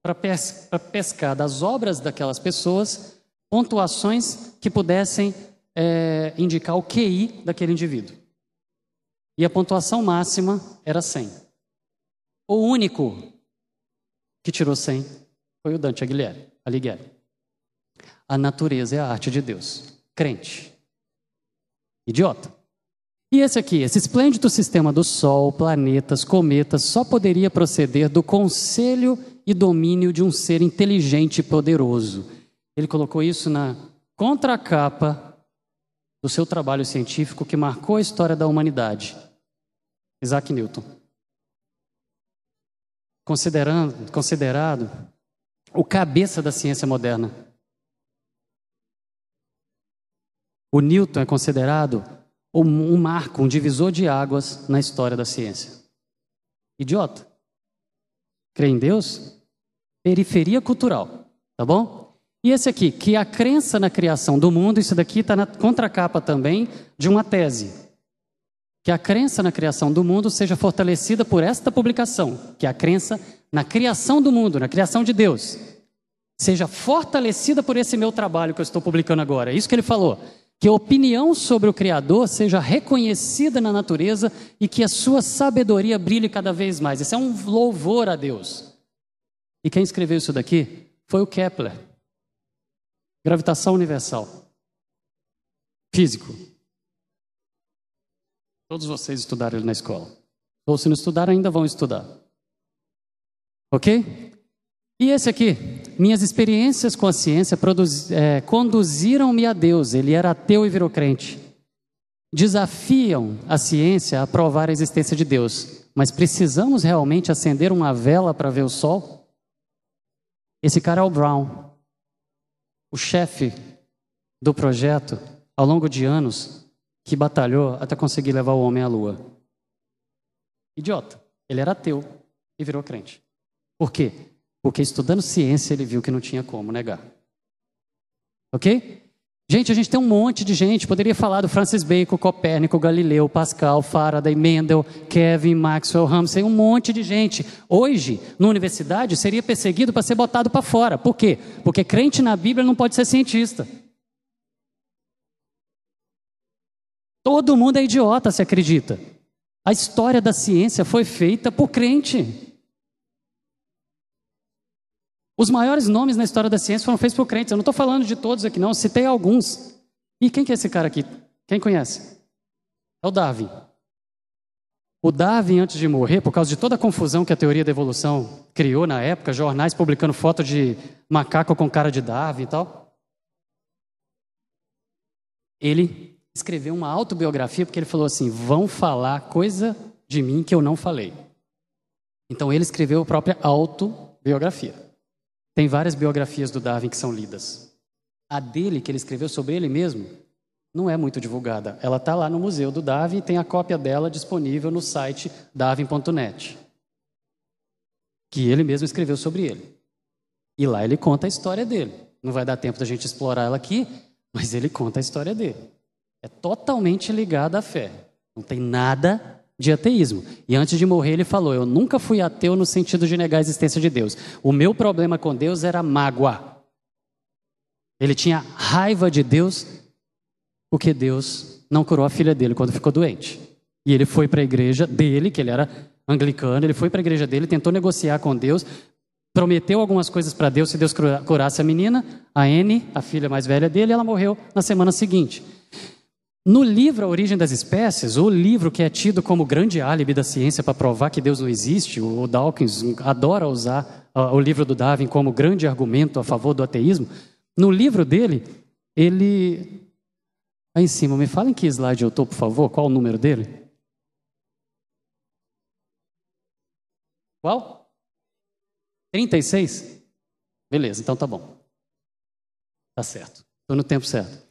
para pes pescar das obras daquelas pessoas pontuações que pudessem é, indicar o QI daquele indivíduo. E a pontuação máxima era 100. O único que tirou 100 foi o Dante Alighieri. A natureza é a arte de Deus. Crente. Idiota. E esse aqui, esse esplêndido sistema do Sol, planetas, cometas, só poderia proceder do conselho e domínio de um ser inteligente e poderoso. Ele colocou isso na contracapa do seu trabalho científico que marcou a história da humanidade. Isaac Newton. Considerando, considerado o cabeça da ciência moderna. O Newton é considerado um marco, um divisor de águas na história da ciência. Idiota. Crê em Deus? Periferia cultural, tá bom? E esse aqui, que a crença na criação do mundo, isso daqui está na contracapa também de uma tese. Que a crença na criação do mundo seja fortalecida por esta publicação, que a crença na criação do mundo, na criação de Deus, seja fortalecida por esse meu trabalho que eu estou publicando agora. É isso que ele falou que a opinião sobre o Criador seja reconhecida na natureza e que a sua sabedoria brilhe cada vez mais. Isso é um louvor a Deus. E quem escreveu isso daqui foi o Kepler. Gravitação universal. Físico. Todos vocês estudaram ele na escola. Ou se não estudaram, ainda vão estudar. Ok? E esse aqui, minhas experiências com a ciência é, conduziram-me a Deus. Ele era ateu e virou crente. Desafiam a ciência a provar a existência de Deus. Mas precisamos realmente acender uma vela para ver o sol? Esse cara é o Brown, o chefe do projeto, ao longo de anos, que batalhou até conseguir levar o homem à lua. Idiota. Ele era ateu e virou crente. Por quê? Porque estudando ciência ele viu que não tinha como negar. Ok? Gente, a gente tem um monte de gente. Poderia falar do Francis Bacon, Copérnico, Galileu, Pascal, Faraday, Mendel, Kevin, Maxwell, Ramsey, um monte de gente. Hoje, na universidade, seria perseguido para ser botado para fora. Por quê? Porque crente na Bíblia não pode ser cientista. Todo mundo é idiota se acredita. A história da ciência foi feita por crente. Os maiores nomes na história da ciência foram feitos por crentes. Eu não estou falando de todos aqui, não. Eu citei alguns. E quem que é esse cara aqui? Quem conhece? É o Darwin. O Darwin, antes de morrer, por causa de toda a confusão que a teoria da evolução criou na época, jornais publicando foto de macaco com cara de Darwin e tal, ele escreveu uma autobiografia porque ele falou assim: vão falar coisa de mim que eu não falei. Então ele escreveu a própria autobiografia. Tem várias biografias do Darwin que são lidas. A dele, que ele escreveu sobre ele mesmo, não é muito divulgada. Ela está lá no Museu do Darwin e tem a cópia dela disponível no site darwin.net, que ele mesmo escreveu sobre ele. E lá ele conta a história dele. Não vai dar tempo da gente explorar ela aqui, mas ele conta a história dele. É totalmente ligada à fé. Não tem nada de ateísmo. E antes de morrer, ele falou: Eu nunca fui ateu no sentido de negar a existência de Deus. O meu problema com Deus era mágoa. Ele tinha raiva de Deus porque Deus não curou a filha dele quando ficou doente. E ele foi para a igreja dele, que ele era anglicano, ele foi para a igreja dele, tentou negociar com Deus, prometeu algumas coisas para Deus se Deus curasse a menina, a Anne, a filha mais velha dele, ela morreu na semana seguinte. No livro A Origem das Espécies, o livro que é tido como grande álibi da ciência para provar que Deus não existe, o Dawkins adora usar o livro do Darwin como grande argumento a favor do ateísmo. No livro dele, ele. Aí em cima, me fala em que slide eu estou, por favor, qual o número dele? Qual? 36? Beleza, então tá bom. Tá certo. Estou no tempo certo.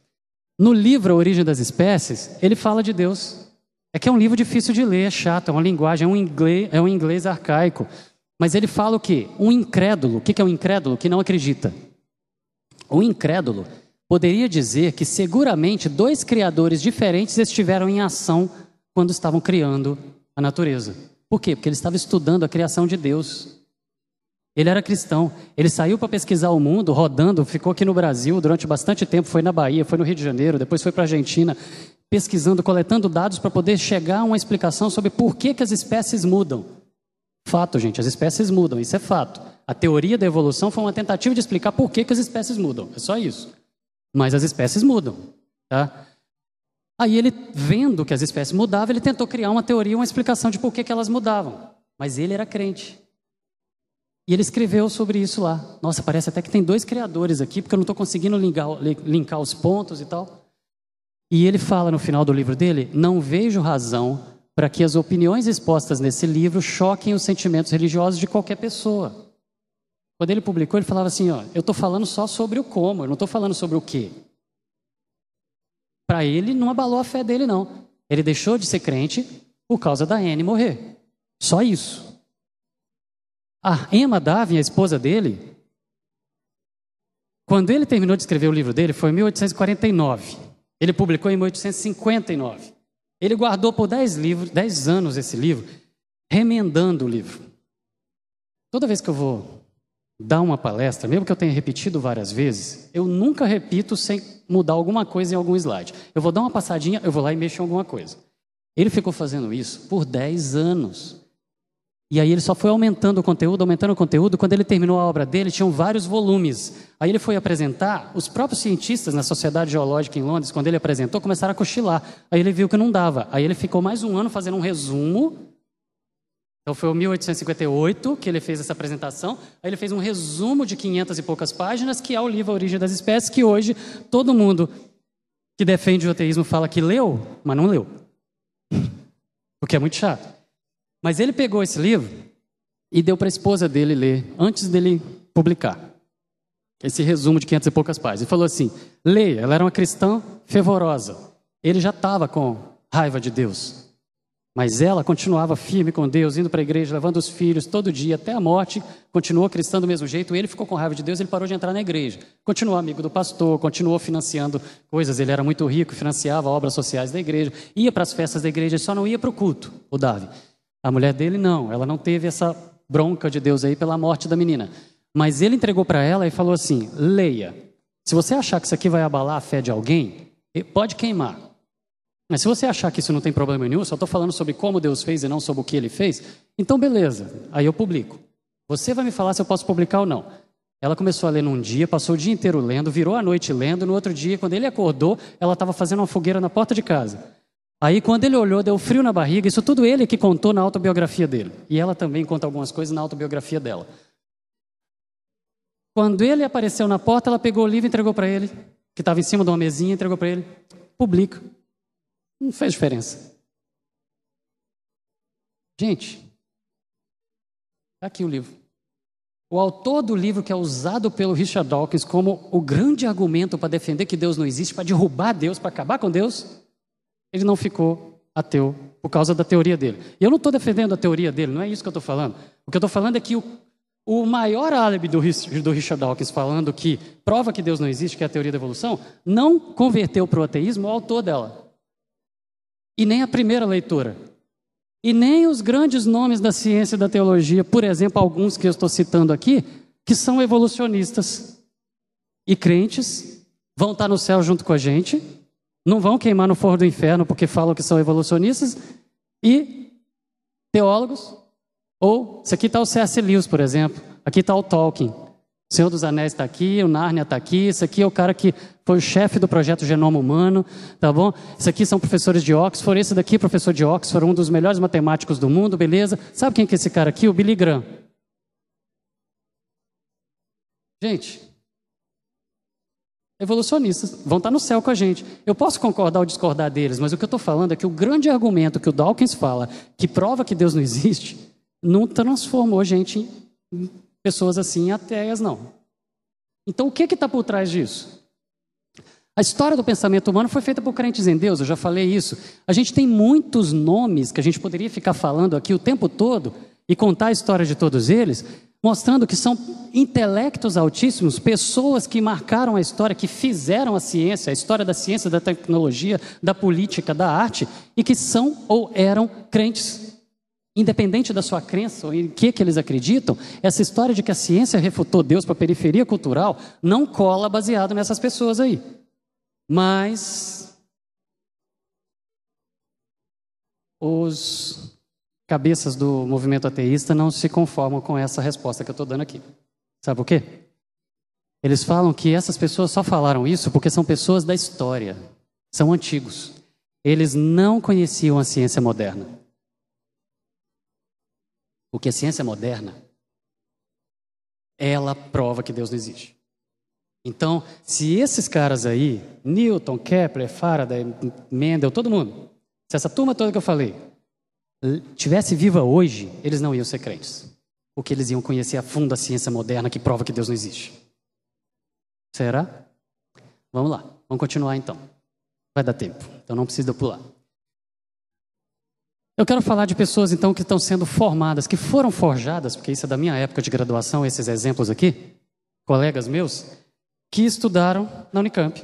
No livro A Origem das Espécies, ele fala de Deus. É que é um livro difícil de ler, é chato, é uma linguagem, é um inglês, é um inglês arcaico. Mas ele fala o quê? Um incrédulo. O que é um incrédulo? Que não acredita. O incrédulo poderia dizer que seguramente dois criadores diferentes estiveram em ação quando estavam criando a natureza. Por quê? Porque ele estava estudando a criação de Deus. Ele era cristão. Ele saiu para pesquisar o mundo, rodando, ficou aqui no Brasil durante bastante tempo, foi na Bahia, foi no Rio de Janeiro, depois foi para a Argentina, pesquisando, coletando dados para poder chegar a uma explicação sobre por que, que as espécies mudam. Fato, gente, as espécies mudam, isso é fato. A teoria da evolução foi uma tentativa de explicar por que, que as espécies mudam, é só isso. Mas as espécies mudam, tá? Aí ele, vendo que as espécies mudavam, ele tentou criar uma teoria, uma explicação de por que, que elas mudavam. Mas ele era crente. E ele escreveu sobre isso lá. Nossa, parece até que tem dois criadores aqui, porque eu não estou conseguindo linkar, linkar os pontos e tal. E ele fala no final do livro dele: Não vejo razão para que as opiniões expostas nesse livro choquem os sentimentos religiosos de qualquer pessoa. Quando ele publicou, ele falava assim: ó, eu estou falando só sobre o como, eu não estou falando sobre o que. Para ele, não abalou a fé dele, não. Ele deixou de ser crente por causa da Anne morrer. Só isso. A Emma Davin, a esposa dele, quando ele terminou de escrever o livro dele, foi em 1849. Ele publicou em 1859. Ele guardou por 10 livros, 10 anos esse livro, remendando o livro. Toda vez que eu vou dar uma palestra, mesmo que eu tenha repetido várias vezes, eu nunca repito sem mudar alguma coisa em algum slide. Eu vou dar uma passadinha, eu vou lá e mexo em alguma coisa. Ele ficou fazendo isso por 10 anos. E aí ele só foi aumentando o conteúdo, aumentando o conteúdo. Quando ele terminou a obra dele, tinham vários volumes. Aí ele foi apresentar, os próprios cientistas na Sociedade Geológica em Londres, quando ele apresentou, começaram a cochilar. Aí ele viu que não dava. Aí ele ficou mais um ano fazendo um resumo. Então foi em 1858 que ele fez essa apresentação. Aí ele fez um resumo de 500 e poucas páginas, que é o livro A Origem das Espécies, que hoje todo mundo que defende o ateísmo fala que leu, mas não leu. Porque é muito chato. Mas ele pegou esse livro e deu para a esposa dele ler, antes dele publicar. Esse resumo de 500 e poucas páginas. E falou assim: leia, ela era uma cristã fervorosa. Ele já estava com raiva de Deus. Mas ela continuava firme com Deus, indo para a igreja, levando os filhos todo dia até a morte, continuou cristão do mesmo jeito. Ele ficou com raiva de Deus, ele parou de entrar na igreja. Continuou amigo do pastor, continuou financiando coisas. Ele era muito rico, financiava obras sociais da igreja, ia para as festas da igreja, só não ia para o culto, o Davi. A mulher dele não, ela não teve essa bronca de Deus aí pela morte da menina. Mas ele entregou para ela e falou assim: leia. Se você achar que isso aqui vai abalar a fé de alguém, pode queimar. Mas se você achar que isso não tem problema nenhum, só estou falando sobre como Deus fez e não sobre o que ele fez, então beleza, aí eu publico. Você vai me falar se eu posso publicar ou não. Ela começou a ler num dia, passou o dia inteiro lendo, virou a noite lendo. No outro dia, quando ele acordou, ela estava fazendo uma fogueira na porta de casa. Aí, quando ele olhou, deu frio na barriga. Isso tudo ele que contou na autobiografia dele. E ela também conta algumas coisas na autobiografia dela. Quando ele apareceu na porta, ela pegou o livro e entregou para ele, que estava em cima de uma mesinha, entregou para ele. Publica. Não fez diferença. Gente, tá aqui o livro. O autor do livro, que é usado pelo Richard Dawkins como o grande argumento para defender que Deus não existe, para derrubar Deus, para acabar com Deus, ele não ficou ateu por causa da teoria dele. E eu não estou defendendo a teoria dele, não é isso que eu estou falando. O que eu estou falando é que o, o maior álibi do, do Richard Dawkins falando que prova que Deus não existe, que é a teoria da evolução, não converteu para o ateísmo o autor dela. E nem a primeira leitura. E nem os grandes nomes da ciência e da teologia, por exemplo, alguns que eu estou citando aqui, que são evolucionistas e crentes, vão estar no céu junto com a gente, não vão queimar no forno do inferno porque falam que são evolucionistas e teólogos. Ou, isso aqui está o C.S. Lewis, por exemplo. Aqui está o Tolkien. O Senhor dos Anéis está aqui, o Nárnia está aqui. Esse aqui é o cara que foi o chefe do projeto Genoma Humano, tá bom? Isso aqui são professores de Oxford. Esse daqui, professor de Oxford, um dos melhores matemáticos do mundo, beleza? Sabe quem que é esse cara aqui? O Billy Graham. Gente, evolucionistas, vão estar no céu com a gente. Eu posso concordar ou discordar deles, mas o que eu estou falando é que o grande argumento que o Dawkins fala, que prova que Deus não existe, não transformou a gente em pessoas assim ateias, não. Então, o que está por trás disso? A história do pensamento humano foi feita por crentes em Deus, eu já falei isso. A gente tem muitos nomes que a gente poderia ficar falando aqui o tempo todo e contar a história de todos eles, mostrando que são intelectos altíssimos, pessoas que marcaram a história, que fizeram a ciência, a história da ciência, da tecnologia, da política, da arte, e que são ou eram crentes. Independente da sua crença ou em que, que eles acreditam, essa história de que a ciência refutou Deus para a periferia cultural não cola baseado nessas pessoas aí. Mas os cabeças do movimento ateísta não se conformam com essa resposta que eu estou dando aqui. Sabe por quê? Eles falam que essas pessoas só falaram isso porque são pessoas da história, são antigos. Eles não conheciam a ciência moderna. Porque a ciência moderna, ela prova que Deus não existe. Então, se esses caras aí, Newton, Kepler, Faraday, Mendel, todo mundo, se essa turma toda que eu falei tivesse viva hoje, eles não iam ser crentes. Porque eles iam conhecer a fundo a ciência moderna que prova que Deus não existe. Será? Vamos lá, vamos continuar então. Vai dar tempo, então não precisa pular. Eu quero falar de pessoas então que estão sendo formadas, que foram forjadas, porque isso é da minha época de graduação, esses exemplos aqui, colegas meus, que estudaram na Unicamp,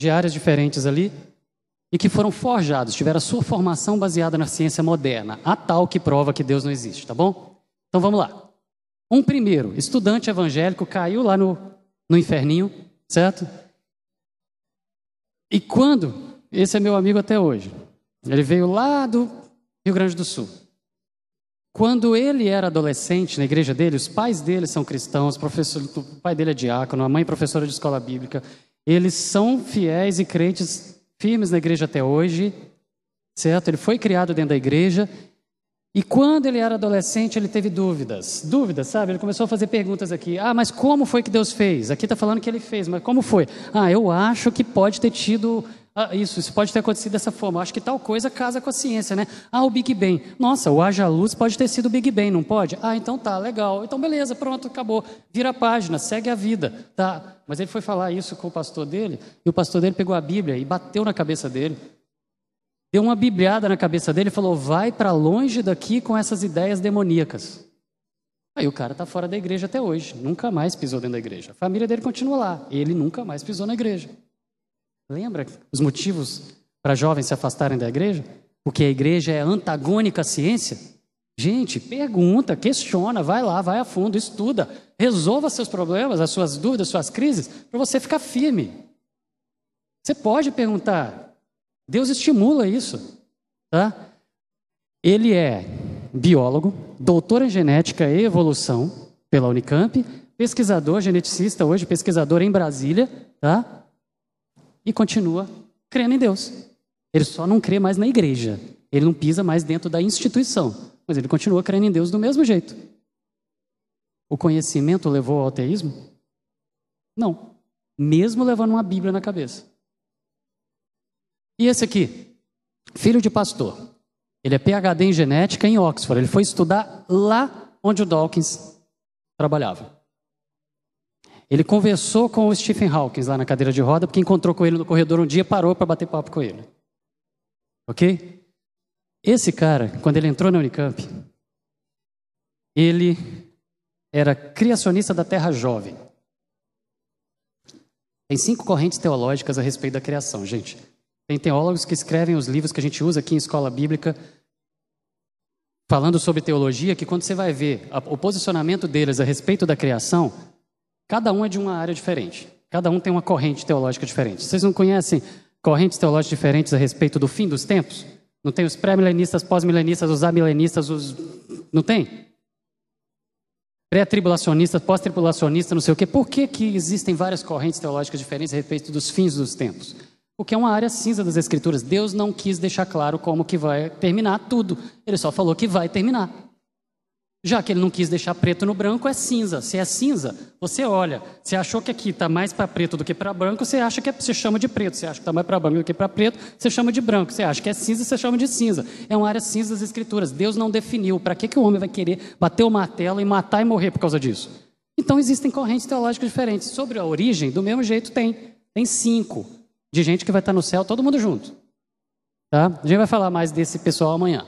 de áreas diferentes ali, e que foram forjados, tiveram a sua formação baseada na ciência moderna, a tal que prova que Deus não existe, tá bom? Então vamos lá. Um primeiro, estudante evangélico, caiu lá no, no inferninho, certo? E quando, esse é meu amigo até hoje, ele veio lá do Rio Grande do Sul. Quando ele era adolescente, na igreja dele, os pais dele são cristãos, o pai dele é diácono, a mãe é professora de escola bíblica. Eles são fiéis e crentes firmes na igreja até hoje, certo? Ele foi criado dentro da igreja. E quando ele era adolescente, ele teve dúvidas. Dúvidas, sabe? Ele começou a fazer perguntas aqui. Ah, mas como foi que Deus fez? Aqui está falando que ele fez, mas como foi? Ah, eu acho que pode ter tido ah, isso, isso pode ter acontecido dessa forma. Acho que tal coisa casa com a ciência, né? Ah, o Big Bang. Nossa, o haja luz pode ter sido o Big Bang, não pode? Ah, então tá, legal. Então beleza, pronto, acabou. Vira a página, segue a vida. Tá. Mas ele foi falar isso com o pastor dele, e o pastor dele pegou a Bíblia e bateu na cabeça dele. Deu uma bibliada na cabeça dele e falou: vai para longe daqui com essas ideias demoníacas. Aí o cara está fora da igreja até hoje, nunca mais pisou dentro da igreja. A família dele continua lá, ele nunca mais pisou na igreja. Lembra os motivos para jovens se afastarem da igreja? Porque a igreja é antagônica à ciência? Gente, pergunta, questiona, vai lá, vai a fundo, estuda, resolva seus problemas, as suas dúvidas, suas crises, para você ficar firme. Você pode perguntar, Deus estimula isso, tá? Ele é biólogo, doutor em genética e evolução pela Unicamp, pesquisador, geneticista hoje, pesquisador em Brasília, tá? E continua crendo em Deus. Ele só não crê mais na igreja. Ele não pisa mais dentro da instituição. Mas ele continua crendo em Deus do mesmo jeito. O conhecimento levou ao ateísmo? Não. Mesmo levando uma Bíblia na cabeça. E esse aqui? Filho de pastor. Ele é PhD em genética em Oxford. Ele foi estudar lá onde o Dawkins trabalhava. Ele conversou com o Stephen Hawking lá na cadeira de roda, porque encontrou com ele no corredor um dia, parou para bater papo com ele. Ok? Esse cara, quando ele entrou na Unicamp, ele era criacionista da Terra Jovem. Tem cinco correntes teológicas a respeito da criação, gente. Tem teólogos que escrevem os livros que a gente usa aqui em escola bíblica, falando sobre teologia, que quando você vai ver o posicionamento deles a respeito da criação, Cada um é de uma área diferente. Cada um tem uma corrente teológica diferente. Vocês não conhecem correntes teológicas diferentes a respeito do fim dos tempos? Não tem os pré-milenistas, pós-milenistas, os amilenistas, os. Não tem? Pré-tribulacionistas, pós-tribulacionistas, não sei o quê. Por que, que existem várias correntes teológicas diferentes a respeito dos fins dos tempos? Porque é uma área cinza das Escrituras. Deus não quis deixar claro como que vai terminar tudo. Ele só falou que vai terminar. Já que ele não quis deixar preto no branco, é cinza. Se é cinza, você olha. Se achou que aqui está mais para preto do que para branco, você acha que é, você chama de preto. Você acha que está mais para branco do que para preto, você chama de branco. Você acha que é cinza, você chama de cinza. É uma área cinza das escrituras. Deus não definiu. Para que, que o homem vai querer bater o martelo e matar e morrer por causa disso? Então existem correntes teológicas diferentes. Sobre a origem, do mesmo jeito tem. tem cinco de gente que vai estar no céu, todo mundo junto. Tá? A gente vai falar mais desse pessoal amanhã.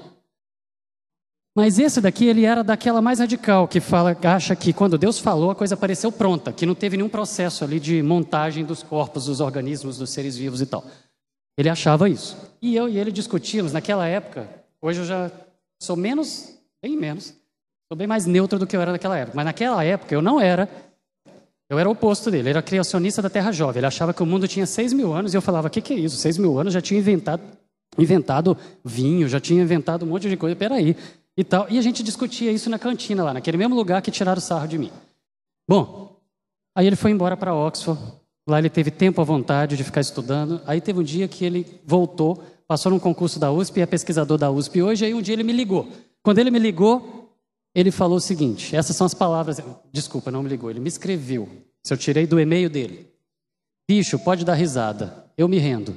Mas esse daqui, ele era daquela mais radical, que fala, acha que quando Deus falou, a coisa apareceu pronta, que não teve nenhum processo ali de montagem dos corpos, dos organismos, dos seres vivos e tal. Ele achava isso. E eu e ele discutíamos naquela época. Hoje eu já sou menos, bem menos, sou bem mais neutro do que eu era naquela época. Mas naquela época eu não era. Eu era o oposto dele. Ele era criacionista da Terra Jovem. Ele achava que o mundo tinha seis mil anos e eu falava: o que, que é isso? Seis mil anos já tinha inventado, inventado vinho, já tinha inventado um monte de coisa. Peraí e tal. E a gente discutia isso na cantina lá, naquele mesmo lugar que tiraram sarro de mim. Bom, aí ele foi embora para Oxford. Lá ele teve tempo à vontade de ficar estudando. Aí teve um dia que ele voltou, passou num concurso da USP, é pesquisador da USP hoje. Aí um dia ele me ligou. Quando ele me ligou, ele falou o seguinte: essas são as palavras. Desculpa, não me ligou, ele me escreveu. Se eu tirei do e-mail dele. Bicho, pode dar risada. Eu me rendo.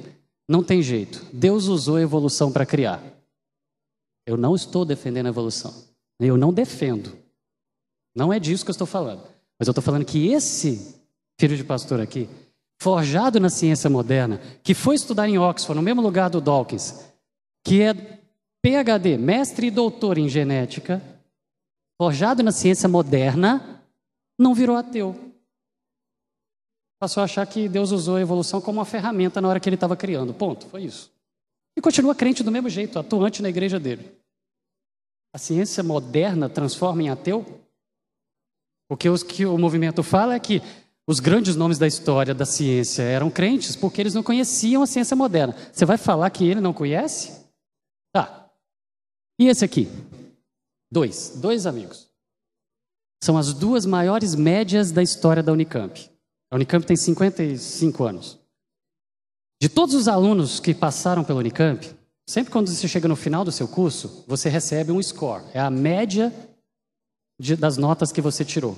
Não tem jeito. Deus usou a evolução para criar. Eu não estou defendendo a evolução. Eu não defendo. Não é disso que eu estou falando. Mas eu estou falando que esse filho de pastor aqui, forjado na ciência moderna, que foi estudar em Oxford, no mesmo lugar do Dawkins, que é PhD, mestre e doutor em genética, forjado na ciência moderna, não virou ateu. Passou a achar que Deus usou a evolução como uma ferramenta na hora que ele estava criando. Ponto, foi isso. E continua crente do mesmo jeito, atuante na igreja dele. A ciência moderna transforma em ateu? Porque o que o movimento fala é que os grandes nomes da história da ciência eram crentes porque eles não conheciam a ciência moderna. Você vai falar que ele não conhece? Tá. E esse aqui? Dois. Dois amigos. São as duas maiores médias da história da Unicamp. A Unicamp tem 55 anos. De todos os alunos que passaram pela Unicamp, sempre quando você chega no final do seu curso, você recebe um score. É a média de, das notas que você tirou.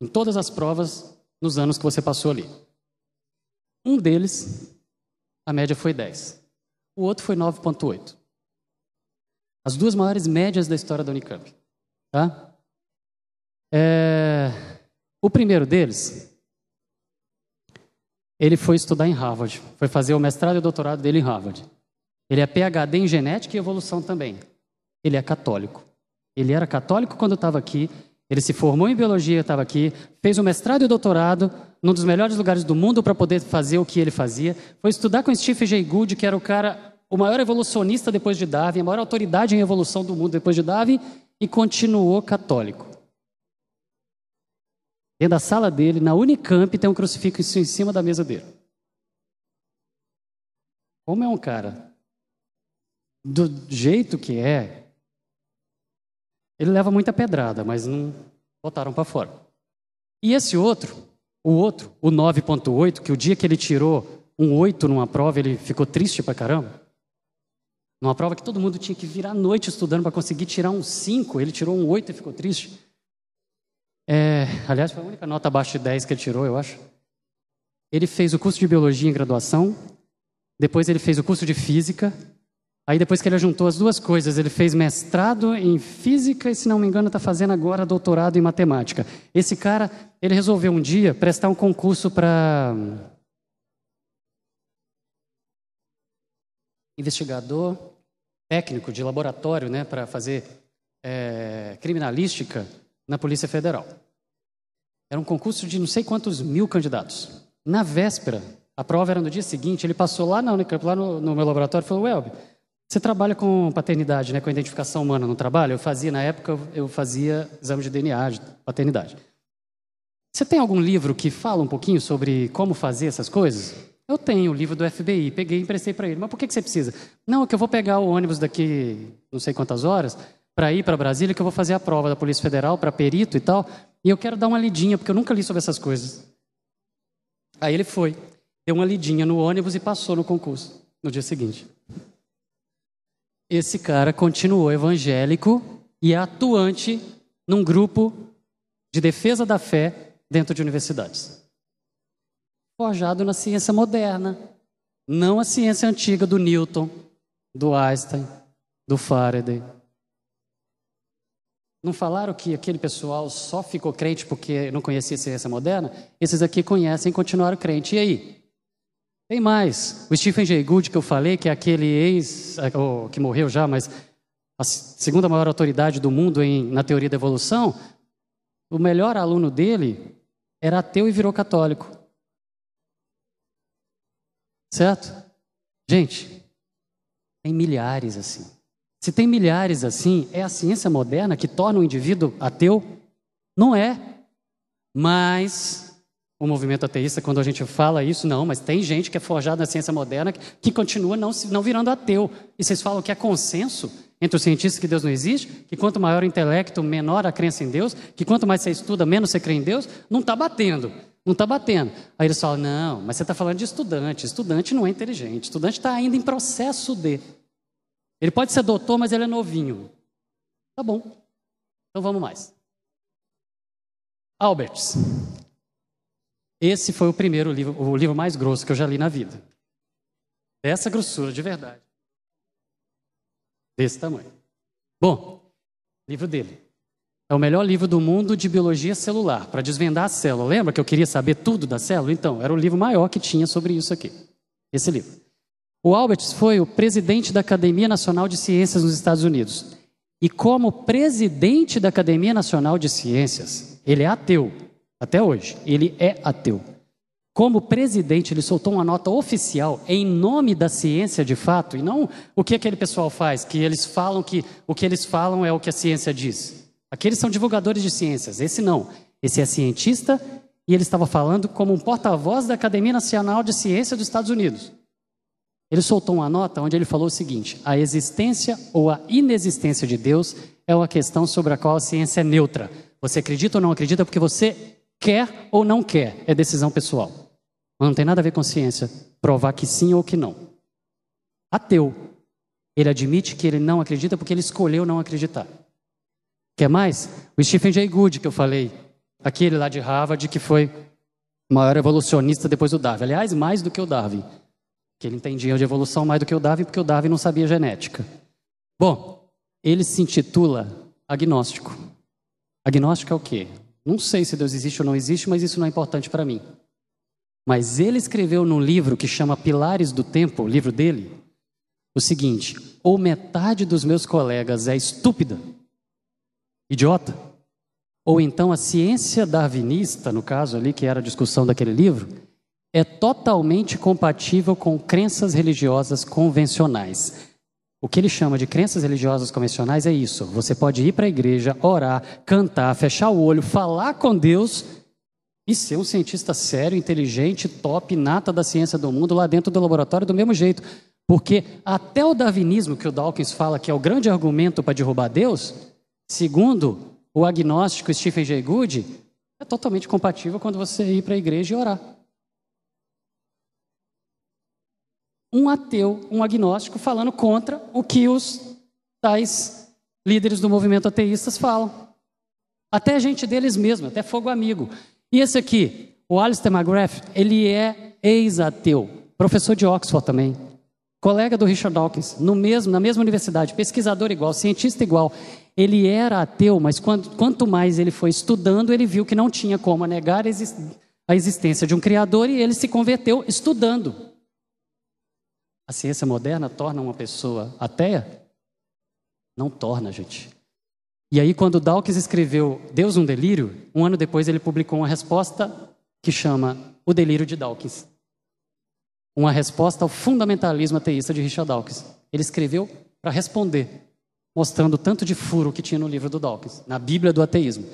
Em todas as provas nos anos que você passou ali. Um deles, a média foi 10. O outro foi 9,8. As duas maiores médias da história da Unicamp. Tá? É... O primeiro deles ele foi estudar em Harvard, foi fazer o mestrado e o doutorado dele em Harvard. Ele é PhD em genética e evolução também. Ele é católico. Ele era católico quando estava aqui, ele se formou em biologia, estava aqui, fez o mestrado e doutorado num dos melhores lugares do mundo para poder fazer o que ele fazia. Foi estudar com Stephen Jay Gould, que era o cara, o maior evolucionista depois de Darwin, a maior autoridade em evolução do mundo depois de Darwin, e continuou católico. Dentro da sala dele, na Unicamp, tem um crucifixo em cima da mesa dele. Como é um cara do jeito que é, ele leva muita pedrada, mas não botaram para fora. E esse outro, o outro, o 9.8, que o dia que ele tirou um 8 numa prova, ele ficou triste pra caramba. Numa prova que todo mundo tinha que virar a noite estudando para conseguir tirar um 5, ele tirou um 8 e ficou triste. É, aliás, foi a única nota abaixo de 10 que ele tirou, eu acho. Ele fez o curso de biologia em graduação, depois ele fez o curso de física, aí depois que ele juntou as duas coisas, ele fez mestrado em física e, se não me engano, está fazendo agora doutorado em matemática. Esse cara, ele resolveu um dia prestar um concurso para investigador técnico de laboratório, né, para fazer é, criminalística na Polícia Federal. Era um concurso de não sei quantos mil candidatos. Na véspera, a prova era no dia seguinte, ele passou lá na Unicamp, lá no, no meu laboratório, e falou: Welby, você trabalha com paternidade, né, com identificação humana, não trabalha? Eu fazia, na época, eu fazia exame de DNA, de paternidade. Você tem algum livro que fala um pouquinho sobre como fazer essas coisas? Eu tenho o livro do FBI, peguei e emprestei para ele. Mas por que, que você precisa? Não, é que eu vou pegar o ônibus daqui não sei quantas horas, para ir para Brasília que eu vou fazer a prova da Polícia Federal para perito e tal, e eu quero dar uma lidinha, porque eu nunca li sobre essas coisas. Aí ele foi, deu uma lidinha no ônibus e passou no concurso no dia seguinte. Esse cara continuou evangélico e atuante num grupo de defesa da fé dentro de universidades. Forjado na ciência moderna, não a ciência antiga do Newton, do Einstein, do Faraday, não falaram que aquele pessoal só ficou crente porque não conhecia a ciência moderna? Esses aqui conhecem e continuaram crente. E aí? Tem mais. O Stephen Jay Gould, que eu falei, que é aquele ex, oh, que morreu já, mas a segunda maior autoridade do mundo em, na teoria da evolução, o melhor aluno dele era ateu e virou católico. Certo? Gente, tem milhares assim. Se tem milhares assim, é a ciência moderna que torna o indivíduo ateu? Não é. Mas o movimento ateísta, quando a gente fala isso, não, mas tem gente que é forjada na ciência moderna que, continua não, não virando ateu. E vocês falam que é consenso entre os cientistas que Deus não existe, que quanto maior o intelecto, menor a crença em Deus, que quanto mais você estuda, menos você crê em Deus, não está batendo. Não está batendo. Aí eles falam: não, mas você está falando de estudante. Estudante não é inteligente. Estudante está ainda em processo de. Ele pode ser doutor, mas ele é novinho. Tá bom. Então vamos mais. Alberts. Esse foi o primeiro livro, o livro mais grosso que eu já li na vida. Dessa grossura, de verdade. Desse tamanho. Bom, livro dele. É o melhor livro do mundo de biologia celular, para desvendar a célula. Lembra que eu queria saber tudo da célula? Então, era o livro maior que tinha sobre isso aqui. Esse livro. O Alberts foi o presidente da Academia Nacional de Ciências nos Estados Unidos. E como presidente da Academia Nacional de Ciências, ele é ateu, até hoje. Ele é ateu. Como presidente, ele soltou uma nota oficial em nome da ciência de fato, e não o que aquele pessoal faz, que eles falam que o que eles falam é o que a ciência diz. Aqueles são divulgadores de ciências, esse não. Esse é cientista e ele estava falando como um porta-voz da Academia Nacional de Ciência dos Estados Unidos. Ele soltou uma nota onde ele falou o seguinte: a existência ou a inexistência de Deus é uma questão sobre a qual a ciência é neutra. Você acredita ou não acredita porque você quer ou não quer, é decisão pessoal. Mas não tem nada a ver com ciência provar que sim ou que não. Ateu, ele admite que ele não acredita porque ele escolheu não acreditar. Quer mais? O Stephen Jay Gould, que eu falei, aquele lá de Harvard, que foi o maior evolucionista depois do Darwin. Aliás, mais do que o Darwin. Que ele entendia de evolução mais do que o Darwin, porque o Darwin não sabia genética. Bom, ele se intitula agnóstico. Agnóstico é o quê? Não sei se Deus existe ou não existe, mas isso não é importante para mim. Mas ele escreveu num livro que chama Pilares do Tempo, o livro dele, o seguinte: ou metade dos meus colegas é estúpida, idiota, ou então a ciência darwinista, no caso ali, que era a discussão daquele livro, é totalmente compatível com crenças religiosas convencionais. O que ele chama de crenças religiosas convencionais é isso. Você pode ir para a igreja, orar, cantar, fechar o olho, falar com Deus e ser um cientista sério, inteligente, top, nata da ciência do mundo lá dentro do laboratório do mesmo jeito. Porque até o darwinismo, que o Dawkins fala que é o grande argumento para derrubar Deus, segundo o agnóstico Stephen Jay Gould, é totalmente compatível quando você ir para a igreja e orar. Um ateu, um agnóstico, falando contra o que os tais líderes do movimento ateístas falam. Até gente deles mesmo, até fogo amigo. E esse aqui, o Alistair McGrath, ele é ex-ateu, professor de Oxford também, colega do Richard Dawkins, no mesmo, na mesma universidade, pesquisador igual, cientista igual. Ele era ateu, mas quanto, quanto mais ele foi estudando, ele viu que não tinha como negar a existência de um Criador e ele se converteu estudando. A ciência moderna torna uma pessoa ateia? Não torna, gente. E aí, quando Dawkins escreveu Deus um Delírio, um ano depois ele publicou uma resposta que chama O Delírio de Dawkins. Uma resposta ao fundamentalismo ateísta de Richard Dawkins. Ele escreveu para responder, mostrando tanto de furo que tinha no livro do Dawkins, na Bíblia do ateísmo.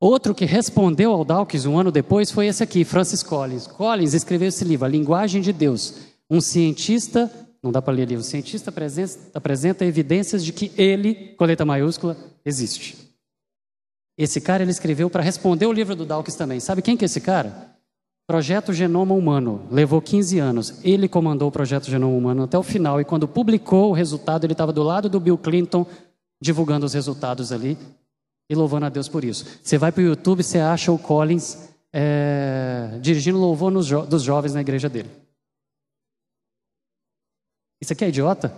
Outro que respondeu ao Dawkins um ano depois foi esse aqui, Francis Collins. Collins escreveu esse livro, A Linguagem de Deus. Um cientista, não dá para ler livro, um cientista apresenta, apresenta evidências de que ele, coleta maiúscula, existe. Esse cara ele escreveu para responder o livro do Dawkins também. Sabe quem que é esse cara? Projeto Genoma Humano. Levou 15 anos. Ele comandou o projeto Genoma Humano até o final. E quando publicou o resultado, ele estava do lado do Bill Clinton, divulgando os resultados ali e louvando a Deus por isso. Você vai para o YouTube, você acha o Collins é, dirigindo louvor jo dos jovens na igreja dele. Isso aqui é idiota?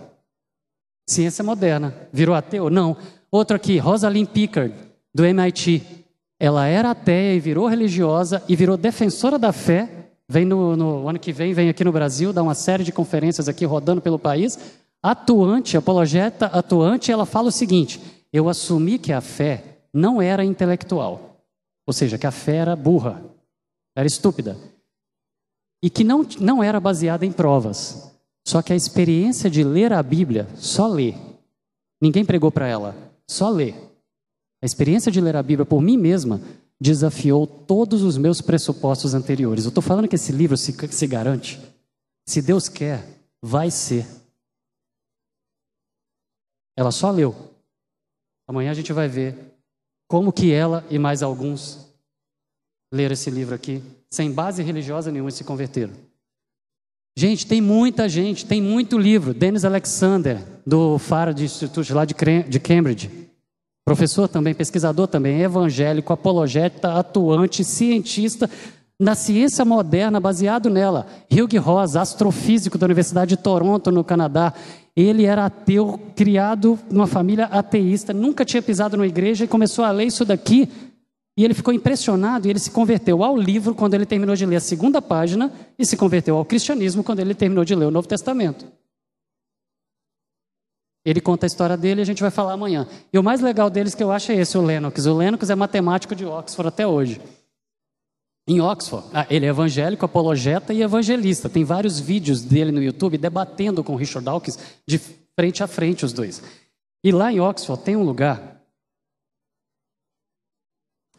Ciência moderna. Virou ateu? Não. Outro aqui, Rosalind Pickard, do MIT. Ela era ateia e virou religiosa e virou defensora da fé Vem no, no ano que vem, vem aqui no Brasil, dá uma série de conferências aqui rodando pelo país. Atuante, apologeta atuante, ela fala o seguinte: eu assumi que a fé não era intelectual, ou seja, que a fé era burra, era estúpida, e que não, não era baseada em provas. Só que a experiência de ler a Bíblia, só ler, ninguém pregou para ela, só ler. A experiência de ler a Bíblia por mim mesma desafiou todos os meus pressupostos anteriores. Eu estou falando que esse livro se, se garante. Se Deus quer, vai ser. Ela só leu. Amanhã a gente vai ver como que ela e mais alguns leram esse livro aqui, sem base religiosa nenhuma, e se converteram. Gente, tem muita gente, tem muito livro. Dennis Alexander, do Faraday Institute lá de Cambridge. Professor também, pesquisador também, evangélico, apologeta, atuante, cientista na ciência moderna, baseado nela. Hugh Ross, astrofísico da Universidade de Toronto, no Canadá. Ele era ateu, criado numa família ateísta, nunca tinha pisado numa igreja e começou a ler isso daqui. E ele ficou impressionado e ele se converteu ao livro quando ele terminou de ler a segunda página e se converteu ao cristianismo quando ele terminou de ler o Novo Testamento. Ele conta a história dele e a gente vai falar amanhã. E o mais legal deles que eu acho é esse, o Lennox. O Lennox é matemático de Oxford até hoje. Em Oxford, ah, ele é evangélico, apologeta e evangelista. Tem vários vídeos dele no YouTube debatendo com Richard Dawkins de frente a frente os dois. E lá em Oxford tem um lugar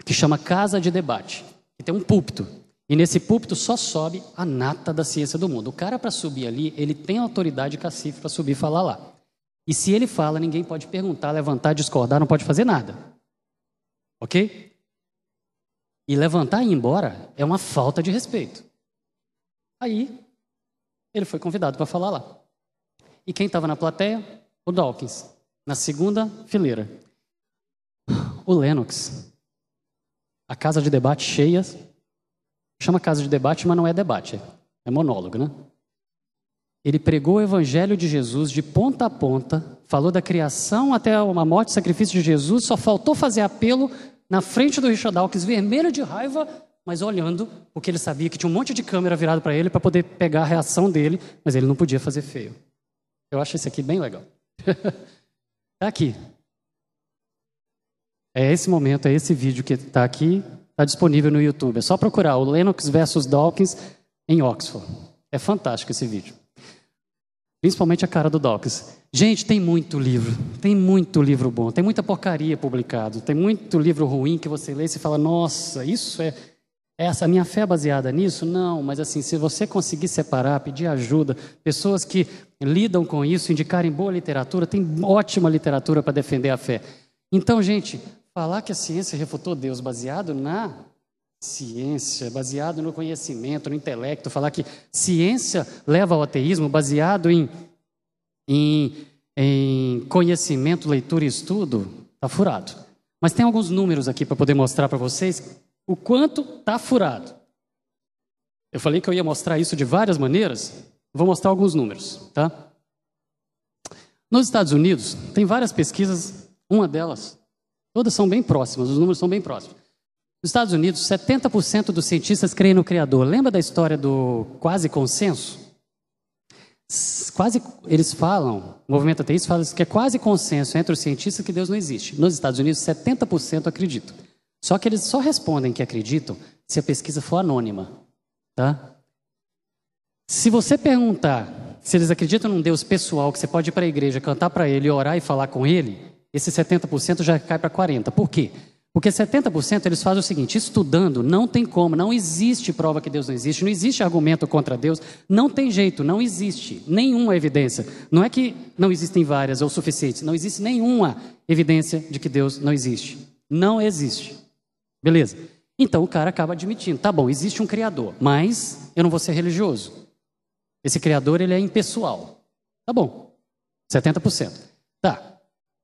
que chama Casa de Debate. E tem um púlpito. E nesse púlpito só sobe a nata da ciência do mundo. O cara para subir ali, ele tem autoridade cacife para subir e falar lá. E se ele fala, ninguém pode perguntar, levantar, discordar, não pode fazer nada. Ok? E levantar e ir embora é uma falta de respeito. Aí, ele foi convidado para falar lá. E quem estava na plateia? O Dawkins, na segunda fileira. O Lennox. A casa de debate cheia. Chama casa de debate, mas não é debate, é monólogo, né? Ele pregou o evangelho de Jesus de ponta a ponta, falou da criação até a morte e sacrifício de Jesus, só faltou fazer apelo na frente do Richard Dawkins, vermelho de raiva, mas olhando, porque ele sabia que tinha um monte de câmera virado para ele para poder pegar a reação dele, mas ele não podia fazer feio. Eu acho esse aqui bem legal. Está aqui. É esse momento, é esse vídeo que está aqui, está disponível no YouTube. É só procurar o Lennox versus Dawkins em Oxford. É fantástico esse vídeo. Principalmente a cara do Dawkins. Gente, tem muito livro, tem muito livro bom, tem muita porcaria publicado, tem muito livro ruim que você lê e fala, nossa, isso é, essa minha fé é baseada nisso? Não, mas assim, se você conseguir separar, pedir ajuda, pessoas que lidam com isso, indicarem boa literatura, tem ótima literatura para defender a fé. Então, gente, falar que a ciência refutou Deus baseado na ciência, baseado no conhecimento, no intelecto, falar que ciência leva ao ateísmo baseado em, em, em conhecimento, leitura e estudo, está furado. Mas tem alguns números aqui para poder mostrar para vocês o quanto está furado. Eu falei que eu ia mostrar isso de várias maneiras, vou mostrar alguns números, tá? Nos Estados Unidos, tem várias pesquisas, uma delas, todas são bem próximas, os números são bem próximos. Nos Estados Unidos, 70% dos cientistas creem no Criador. Lembra da história do quase consenso? Quase, eles falam, o movimento ateísta fala que é quase consenso entre os cientistas que Deus não existe. Nos Estados Unidos, 70% acreditam. Só que eles só respondem que acreditam se a pesquisa for anônima. Tá? Se você perguntar se eles acreditam num Deus pessoal, que você pode ir para a igreja, cantar para ele, orar e falar com ele, esse 70% já cai para 40%. Por quê? Porque 70% eles fazem o seguinte: estudando, não tem como, não existe prova que Deus não existe, não existe argumento contra Deus, não tem jeito, não existe nenhuma evidência. Não é que não existem várias ou suficientes, não existe nenhuma evidência de que Deus não existe. Não existe. Beleza? Então o cara acaba admitindo: tá bom, existe um Criador, mas eu não vou ser religioso. Esse Criador ele é impessoal. Tá bom, 70%. Tá,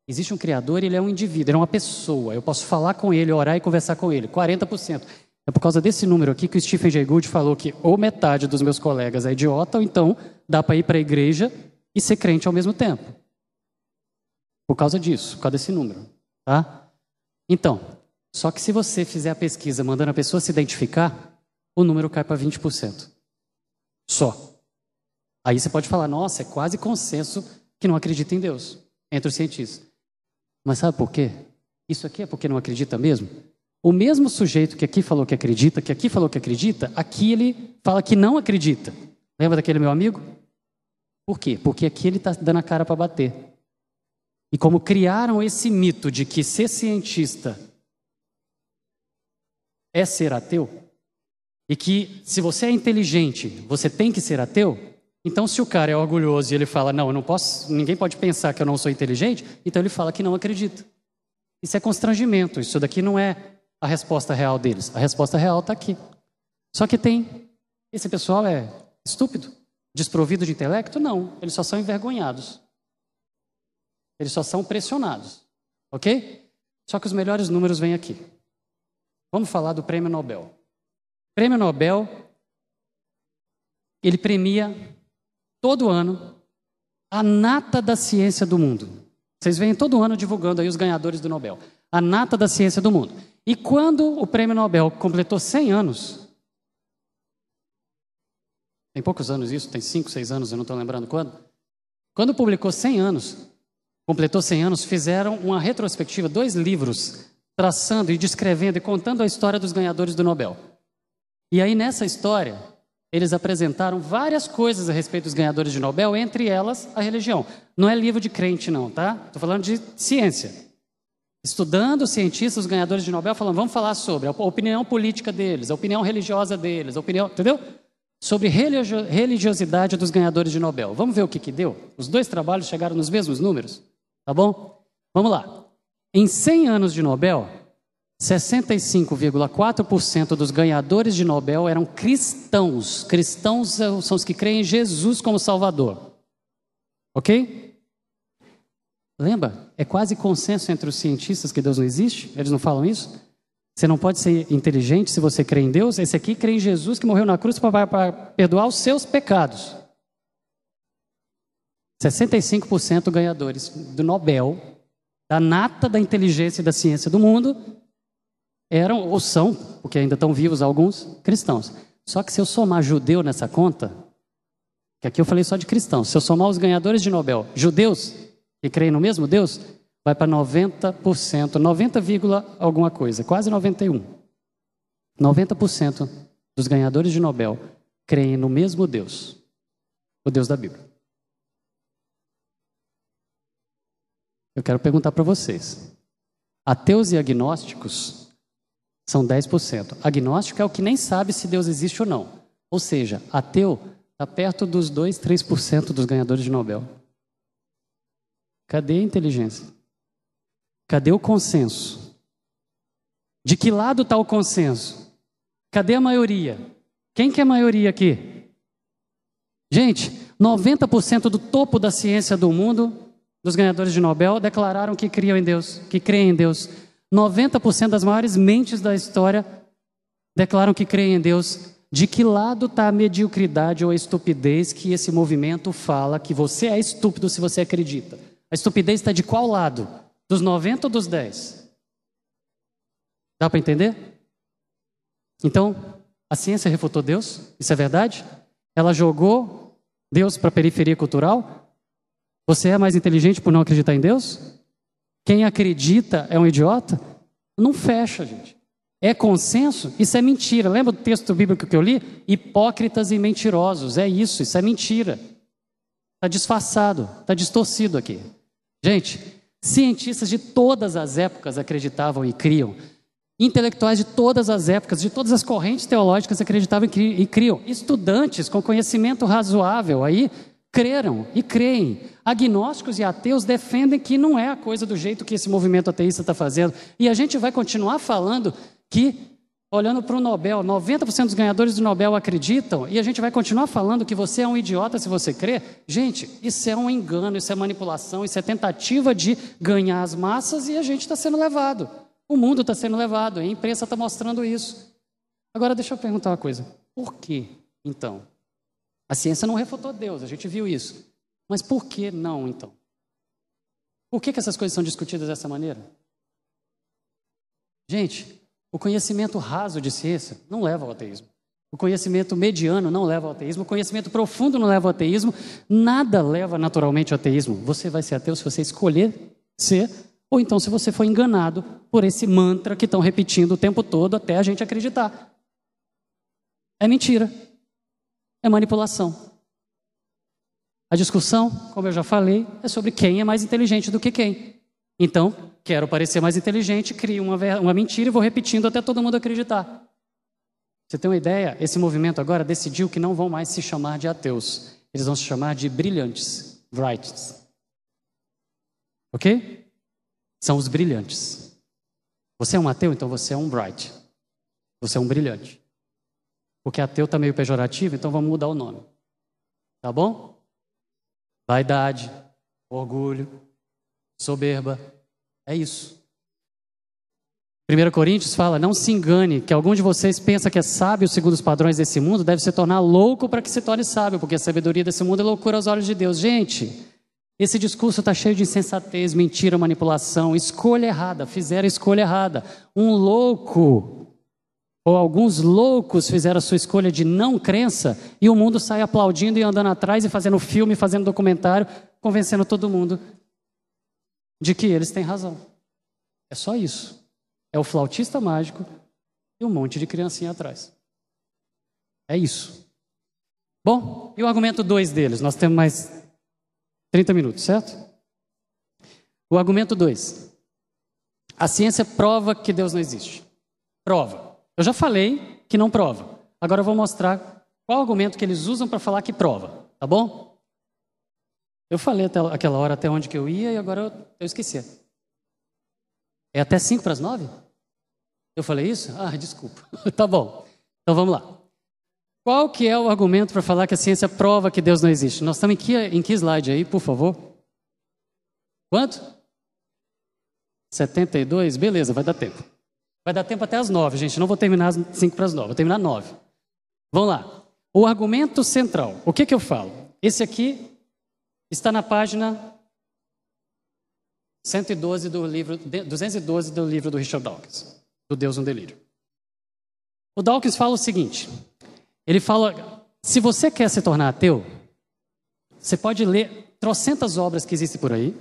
Existe um Criador ele é um indivíduo, ele é uma pessoa. Eu posso falar com ele, orar e conversar com ele. 40%. É por causa desse número aqui que o Stephen Jay Gould falou que ou metade dos meus colegas é idiota, ou então dá para ir para a igreja e ser crente ao mesmo tempo. Por causa disso, por causa desse número. Tá? Então, só que se você fizer a pesquisa mandando a pessoa se identificar, o número cai para 20%. Só. Aí você pode falar, nossa, é quase consenso que não acredita em Deus entre os cientistas. Mas sabe por quê? Isso aqui é porque não acredita mesmo? O mesmo sujeito que aqui falou que acredita, que aqui falou que acredita, aqui ele fala que não acredita. Lembra daquele meu amigo? Por quê? Porque aqui ele está dando a cara para bater. E como criaram esse mito de que ser cientista é ser ateu, e que se você é inteligente, você tem que ser ateu, então se o cara é orgulhoso e ele fala, não, eu não posso, ninguém pode pensar que eu não sou inteligente, então ele fala que não acredita. Isso é constrangimento, isso daqui não é a resposta real deles. A resposta real está aqui. Só que tem. Esse pessoal é estúpido? Desprovido de intelecto? Não, eles só são envergonhados. Eles só são pressionados. Ok? Só que os melhores números vêm aqui. Vamos falar do prêmio Nobel. O prêmio Nobel, ele premia todo ano a nata da ciência do mundo. Vocês vêm todo ano divulgando aí os ganhadores do Nobel. A nata da ciência do mundo. E quando o prêmio Nobel completou 100 anos, tem poucos anos isso, tem 5, 6 anos, eu não estou lembrando quando. Quando publicou 100 anos, completou 100 anos, fizeram uma retrospectiva, dois livros, traçando e descrevendo e contando a história dos ganhadores do Nobel. E aí nessa história, eles apresentaram várias coisas a respeito dos ganhadores de Nobel, entre elas a religião. Não é livro de crente, não, tá? Estou falando de ciência. Estudando cientistas, os ganhadores de Nobel, falando, vamos falar sobre a opinião política deles, a opinião religiosa deles, a opinião, entendeu? Sobre religiosidade dos ganhadores de Nobel. Vamos ver o que, que deu? Os dois trabalhos chegaram nos mesmos números, tá bom? Vamos lá. Em 100 anos de Nobel, 65,4% dos ganhadores de Nobel eram cristãos. Cristãos são os que creem em Jesus como Salvador. Ok? Lembra? É quase consenso entre os cientistas que Deus não existe? Eles não falam isso? Você não pode ser inteligente se você crê em Deus. Esse aqui crê em Jesus que morreu na cruz para perdoar os seus pecados. 65% ganhadores do Nobel, da nata da inteligência e da ciência do mundo, eram ou são, porque ainda estão vivos alguns, cristãos. Só que se eu somar judeu nessa conta, que aqui eu falei só de cristãos, se eu somar os ganhadores de Nobel, judeus, que creem no mesmo Deus, vai para 90%, 90, alguma coisa, quase 91. 90% dos ganhadores de Nobel creem no mesmo Deus, o Deus da Bíblia. Eu quero perguntar para vocês: ateus e agnósticos são 10%. Agnóstico é o que nem sabe se Deus existe ou não. Ou seja, ateu está perto dos 2, 3% dos ganhadores de Nobel. Cadê a inteligência? Cadê o consenso? De que lado está o consenso? Cadê a maioria? Quem que é a maioria aqui? Gente, 90% do topo da ciência do mundo, dos ganhadores de Nobel, declararam que criam em Deus, que creem em Deus. 90% das maiores mentes da história declaram que creem em Deus. De que lado está a mediocridade ou a estupidez que esse movimento fala que você é estúpido se você acredita? A estupidez está de qual lado? Dos 90 ou dos 10? Dá para entender? Então, a ciência refutou Deus, isso é verdade? Ela jogou Deus para a periferia cultural? Você é mais inteligente por não acreditar em Deus? Quem acredita é um idiota? Não fecha, gente. É consenso? Isso é mentira. Lembra do texto bíblico que eu li? Hipócritas e mentirosos. É isso, isso é mentira. Está disfarçado, está distorcido aqui. Gente, cientistas de todas as épocas acreditavam e criam. Intelectuais de todas as épocas, de todas as correntes teológicas acreditavam e criam. Estudantes com conhecimento razoável aí creram e creem. Agnósticos e ateus defendem que não é a coisa do jeito que esse movimento ateísta está fazendo. E a gente vai continuar falando que, olhando para o Nobel, 90% dos ganhadores do Nobel acreditam, e a gente vai continuar falando que você é um idiota se você crê. Gente, isso é um engano, isso é manipulação, isso é tentativa de ganhar as massas e a gente está sendo levado. O mundo está sendo levado, a imprensa está mostrando isso. Agora, deixa eu perguntar uma coisa: por que, então, a ciência não refutou Deus, a gente viu isso. Mas por que não, então? Por que, que essas coisas são discutidas dessa maneira? Gente, o conhecimento raso de ciência não leva ao ateísmo. O conhecimento mediano não leva ao ateísmo, o conhecimento profundo não leva ao ateísmo, nada leva naturalmente ao ateísmo. Você vai ser ateu se você escolher ser, ou então se você for enganado por esse mantra que estão repetindo o tempo todo até a gente acreditar. É mentira. É manipulação. A discussão, como eu já falei, é sobre quem é mais inteligente do que quem. Então, quero parecer mais inteligente, crio uma, uma mentira e vou repetindo até todo mundo acreditar. Você tem uma ideia? Esse movimento agora decidiu que não vão mais se chamar de ateus. Eles vão se chamar de brilhantes, brights. Ok? São os brilhantes. Você é um ateu, então você é um bright. Você é um brilhante. Porque ateu está meio pejorativo, então vamos mudar o nome. Tá bom? Vaidade, orgulho, soberba. É isso. 1 Coríntios fala: Não se engane, que algum de vocês pensa que é sábio segundo os padrões desse mundo, deve se tornar louco para que se torne sábio, porque a sabedoria desse mundo é loucura aos olhos de Deus. Gente, esse discurso está cheio de insensatez, mentira, manipulação, escolha errada, fizeram escolha errada. Um louco, ou alguns loucos fizeram a sua escolha de não crença, e o mundo sai aplaudindo e andando atrás e fazendo filme, fazendo documentário, convencendo todo mundo de que eles têm razão. É só isso. É o flautista mágico e um monte de criancinha atrás. É isso. Bom, e o argumento 2 deles? Nós temos mais 30 minutos, certo? O argumento 2. A ciência prova que Deus não existe. Prova. Eu já falei que não prova. Agora eu vou mostrar qual argumento que eles usam para falar que prova, tá bom? Eu falei até aquela hora até onde que eu ia e agora eu, eu esqueci. É até 5 para as 9? Eu falei isso? Ah, desculpa. tá bom. Então vamos lá. Qual que é o argumento para falar que a ciência prova que Deus não existe? Nós estamos em que, em que slide aí, por favor? Quanto? 72? Beleza, vai dar tempo. Vai dar tempo até as 9, gente. Não vou terminar às 5 para as 9, vou terminar às 9. Vamos lá. O argumento central. O que, que eu falo? Esse aqui está na página 112 do livro, 212 do livro do Richard Dawkins, do Deus no Delírio. O Dawkins fala o seguinte: ele fala, se você quer se tornar ateu, você pode ler trocentas obras que existem por aí,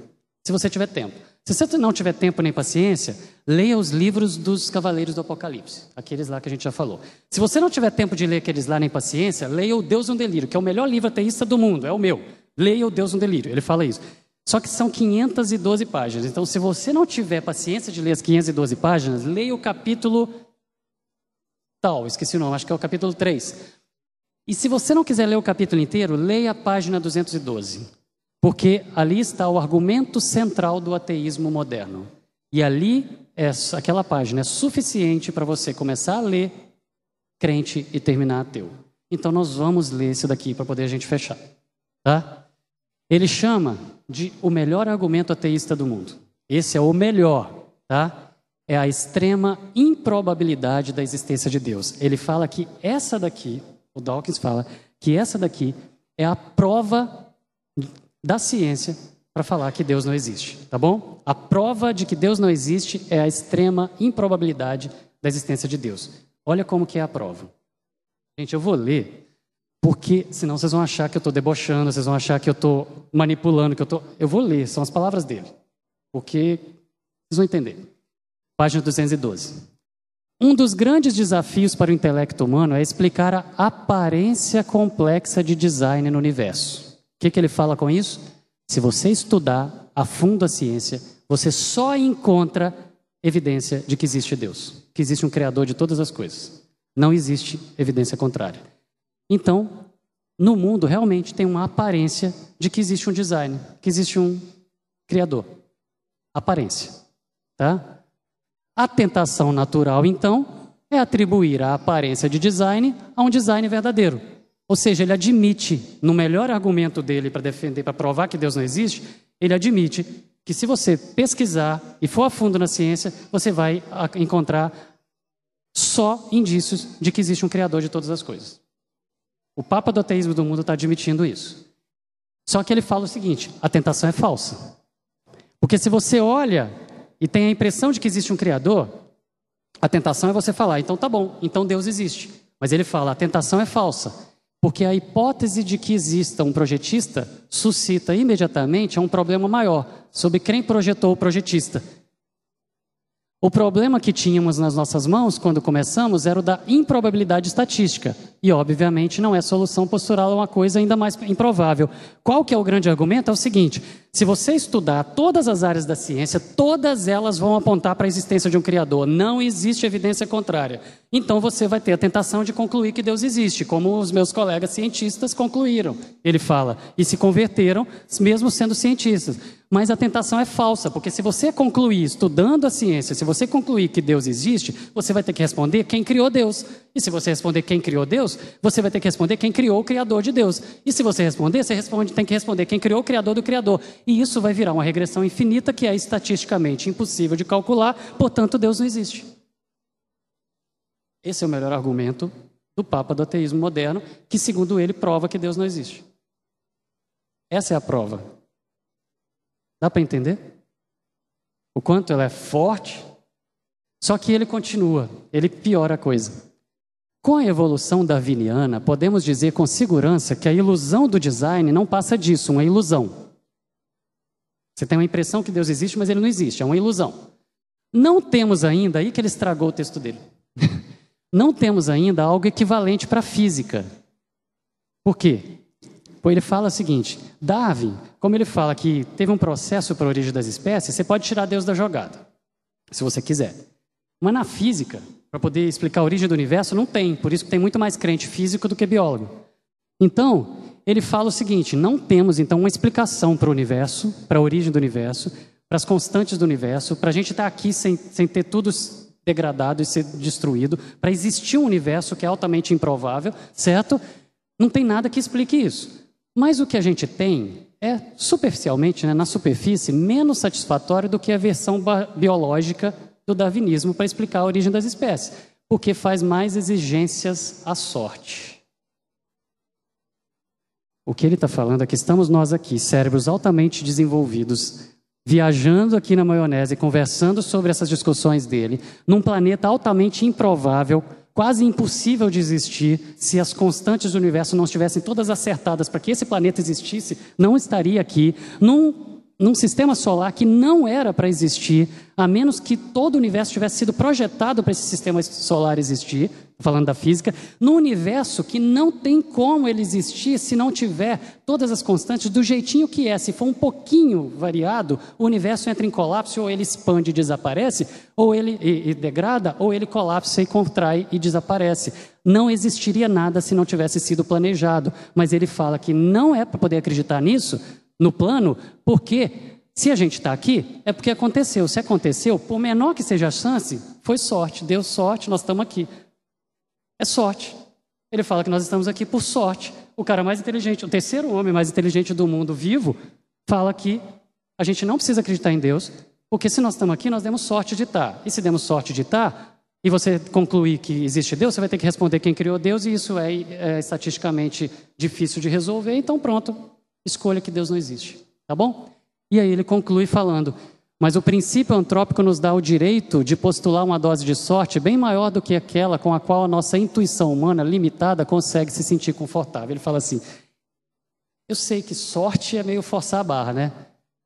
se você tiver tempo. Se você não tiver tempo nem paciência, leia os livros dos Cavaleiros do Apocalipse, aqueles lá que a gente já falou. Se você não tiver tempo de ler aqueles lá nem paciência, leia o Deus no Delírio, que é o melhor livro ateísta do mundo, é o meu. Leia o Deus no Delírio. Ele fala isso. Só que são 512 páginas. Então, se você não tiver paciência de ler as 512 páginas, leia o capítulo tal, esqueci o nome, acho que é o capítulo 3. E se você não quiser ler o capítulo inteiro, leia a página 212. Porque ali está o argumento central do ateísmo moderno. E ali, é, aquela página é suficiente para você começar a ler crente e terminar ateu. Então, nós vamos ler esse daqui para poder a gente fechar. Tá? Ele chama de o melhor argumento ateísta do mundo. Esse é o melhor, tá? É a extrema improbabilidade da existência de Deus. Ele fala que essa daqui, o Dawkins fala que essa daqui é a prova da ciência para falar que Deus não existe, tá bom? A prova de que Deus não existe é a extrema improbabilidade da existência de Deus. Olha como que é a prova. Gente, eu vou ler porque senão vocês vão achar que eu estou debochando, vocês vão achar que eu estou manipulando, que eu estou. Eu vou ler, são as palavras dele. Porque vocês vão entender. Página 212. Um dos grandes desafios para o intelecto humano é explicar a aparência complexa de design no universo. O que, que ele fala com isso? Se você estudar a fundo a ciência, você só encontra evidência de que existe Deus, que existe um Criador de todas as coisas. Não existe evidência contrária. Então, no mundo realmente tem uma aparência de que existe um design, que existe um criador. Aparência, tá? A tentação natural, então, é atribuir a aparência de design a um design verdadeiro. Ou seja, ele admite, no melhor argumento dele para defender, para provar que Deus não existe, ele admite que se você pesquisar e for a fundo na ciência, você vai encontrar só indícios de que existe um criador de todas as coisas. O Papa do ateísmo do mundo está admitindo isso. Só que ele fala o seguinte: a tentação é falsa. Porque se você olha e tem a impressão de que existe um Criador, a tentação é você falar, então tá bom, então Deus existe. Mas ele fala: a tentação é falsa, porque a hipótese de que exista um projetista suscita imediatamente um problema maior sobre quem projetou o projetista. O problema que tínhamos nas nossas mãos quando começamos era o da improbabilidade estatística. E, obviamente, não é solução postural, é uma coisa ainda mais improvável. Qual que é o grande argumento? É o seguinte: se você estudar todas as áreas da ciência, todas elas vão apontar para a existência de um Criador. Não existe evidência contrária. Então você vai ter a tentação de concluir que Deus existe, como os meus colegas cientistas concluíram. Ele fala, e se converteram, mesmo sendo cientistas. Mas a tentação é falsa, porque se você concluir, estudando a ciência, se você concluir que Deus existe, você vai ter que responder quem criou Deus. E se você responder quem criou Deus, você vai ter que responder quem criou o Criador de Deus. E se você responder, você responde, tem que responder quem criou o Criador do Criador. E isso vai virar uma regressão infinita que é estatisticamente impossível de calcular, portanto, Deus não existe. Esse é o melhor argumento do Papa do ateísmo moderno, que, segundo ele, prova que Deus não existe. Essa é a prova. Dá para entender? O quanto ela é forte. Só que ele continua, ele piora a coisa. Com a evolução darwiniana, podemos dizer com segurança que a ilusão do design não passa disso, uma ilusão. Você tem uma impressão que Deus existe, mas ele não existe, é uma ilusão. Não temos ainda, aí que ele estragou o texto dele. não temos ainda algo equivalente para a física. Por quê? Pois ele fala o seguinte: Darwin, como ele fala que teve um processo para a origem das espécies, você pode tirar Deus da jogada, se você quiser. Mas na física, para poder explicar a origem do universo, não tem. Por isso que tem muito mais crente físico do que biólogo. Então, ele fala o seguinte: não temos então uma explicação para o universo, para a origem do universo, para as constantes do universo, para a gente estar tá aqui sem, sem ter tudo degradado e ser destruído, para existir um universo que é altamente improvável, certo? Não tem nada que explique isso. Mas o que a gente tem é, superficialmente, né, na superfície, menos satisfatório do que a versão biológica do darwinismo para explicar a origem das espécies, porque faz mais exigências à sorte. O que ele está falando é que estamos nós aqui, cérebros altamente desenvolvidos, viajando aqui na maionese, conversando sobre essas discussões dele, num planeta altamente improvável, quase impossível de existir se as constantes do universo não estivessem todas acertadas para que esse planeta existisse, não estaria aqui, num num sistema solar que não era para existir, a menos que todo o universo tivesse sido projetado para esse sistema solar existir, falando da física, num universo que não tem como ele existir se não tiver todas as constantes do jeitinho que é. Se for um pouquinho variado, o universo entra em colapso, ou ele expande e desaparece, ou ele e, e degrada, ou ele colapsa e contrai e desaparece. Não existiria nada se não tivesse sido planejado. Mas ele fala que não é para poder acreditar nisso, no plano, porque se a gente está aqui, é porque aconteceu. Se aconteceu, por menor que seja a chance, foi sorte. Deu sorte, nós estamos aqui. É sorte. Ele fala que nós estamos aqui por sorte. O cara mais inteligente, o terceiro homem mais inteligente do mundo vivo, fala que a gente não precisa acreditar em Deus, porque se nós estamos aqui, nós demos sorte de estar. E se demos sorte de estar, e você concluir que existe Deus, você vai ter que responder quem criou Deus, e isso é, é estatisticamente difícil de resolver, então pronto, escolha que Deus não existe. Tá bom? E aí ele conclui falando: Mas o princípio antrópico nos dá o direito de postular uma dose de sorte bem maior do que aquela com a qual a nossa intuição humana limitada consegue se sentir confortável. Ele fala assim: Eu sei que sorte é meio forçar a barra, né?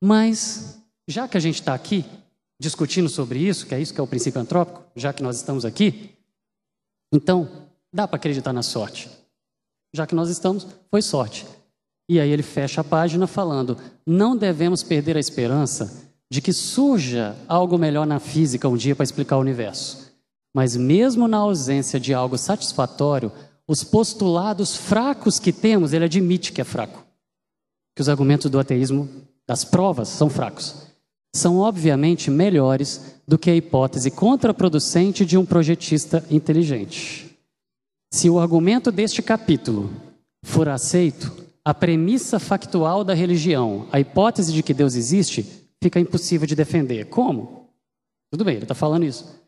Mas já que a gente está aqui discutindo sobre isso, que é isso que é o princípio antrópico, já que nós estamos aqui, então dá para acreditar na sorte. Já que nós estamos, foi sorte. E aí ele fecha a página falando: não devemos perder a esperança de que surja algo melhor na física um dia para explicar o universo. Mas mesmo na ausência de algo satisfatório, os postulados fracos que temos, ele admite que é fraco. Que os argumentos do ateísmo, das provas, são fracos. São obviamente melhores do que a hipótese contraproducente de um projetista inteligente. Se o argumento deste capítulo for aceito, a premissa factual da religião, a hipótese de que Deus existe, fica impossível de defender. Como? Tudo bem, ele está falando isso.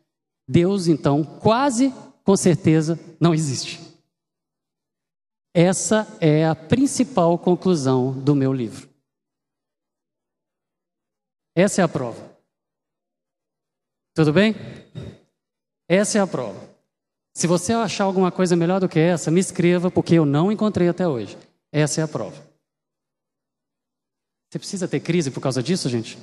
Deus, então, quase com certeza não existe. Essa é a principal conclusão do meu livro. Essa é a prova. Tudo bem? Essa é a prova. Se você achar alguma coisa melhor do que essa, me escreva, porque eu não encontrei até hoje. Essa é a prova. Você precisa ter crise por causa disso, gente?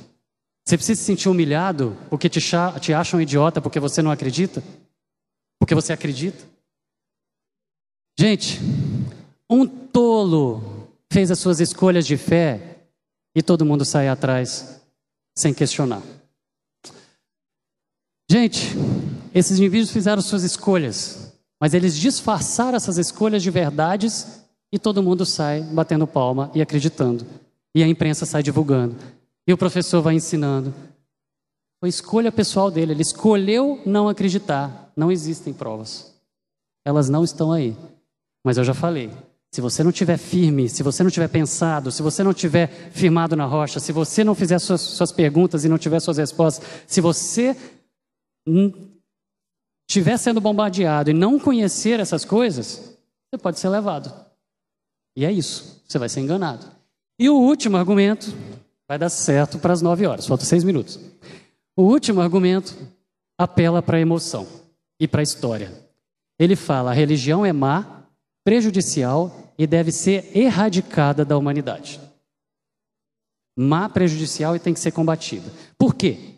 Você precisa se sentir humilhado porque te, te acham idiota porque você não acredita? Porque você acredita? Gente, um tolo fez as suas escolhas de fé e todo mundo sai atrás sem questionar. Gente, esses indivíduos fizeram suas escolhas, mas eles disfarçaram essas escolhas de verdades e todo mundo sai batendo palma e acreditando. E a imprensa sai divulgando. E o professor vai ensinando. Foi escolha pessoal dele, ele escolheu não acreditar. Não existem provas. Elas não estão aí. Mas eu já falei, se você não tiver firme, se você não tiver pensado, se você não tiver firmado na rocha, se você não fizer suas, suas perguntas e não tiver suas respostas, se você estiver sendo bombardeado e não conhecer essas coisas, você pode ser levado. E é isso, você vai ser enganado. E o último argumento vai dar certo para as nove horas, faltam seis minutos. O último argumento apela para a emoção e para a história. Ele fala: a religião é má, prejudicial e deve ser erradicada da humanidade. Má, prejudicial e tem que ser combatida. Por quê?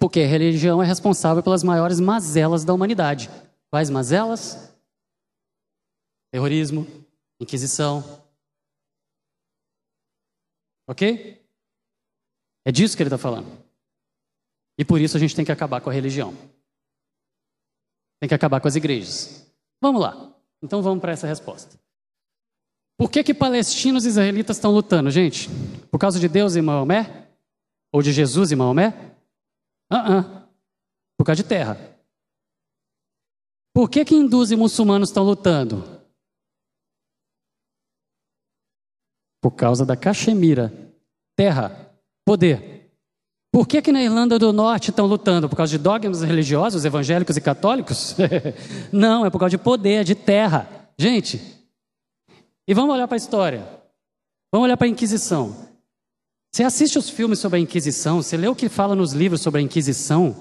Porque a religião é responsável pelas maiores mazelas da humanidade. Quais mazelas? Terrorismo, Inquisição. Ok? É disso que ele está falando. E por isso a gente tem que acabar com a religião. Tem que acabar com as igrejas. Vamos lá. Então vamos para essa resposta. Por que que palestinos e israelitas estão lutando, gente? Por causa de Deus e Maomé? Ou de Jesus e Maomé? Uh -uh. Por causa de terra. Por que, que hindus e muçulmanos estão lutando? Por causa da Caxemira. Terra. Poder. Por que, que na Irlanda do Norte estão lutando? Por causa de dogmas religiosos, evangélicos e católicos? Não, é por causa de poder, de terra. Gente, e vamos olhar para a história. Vamos olhar para a Inquisição. Você assiste os filmes sobre a Inquisição, você lê o que fala nos livros sobre a Inquisição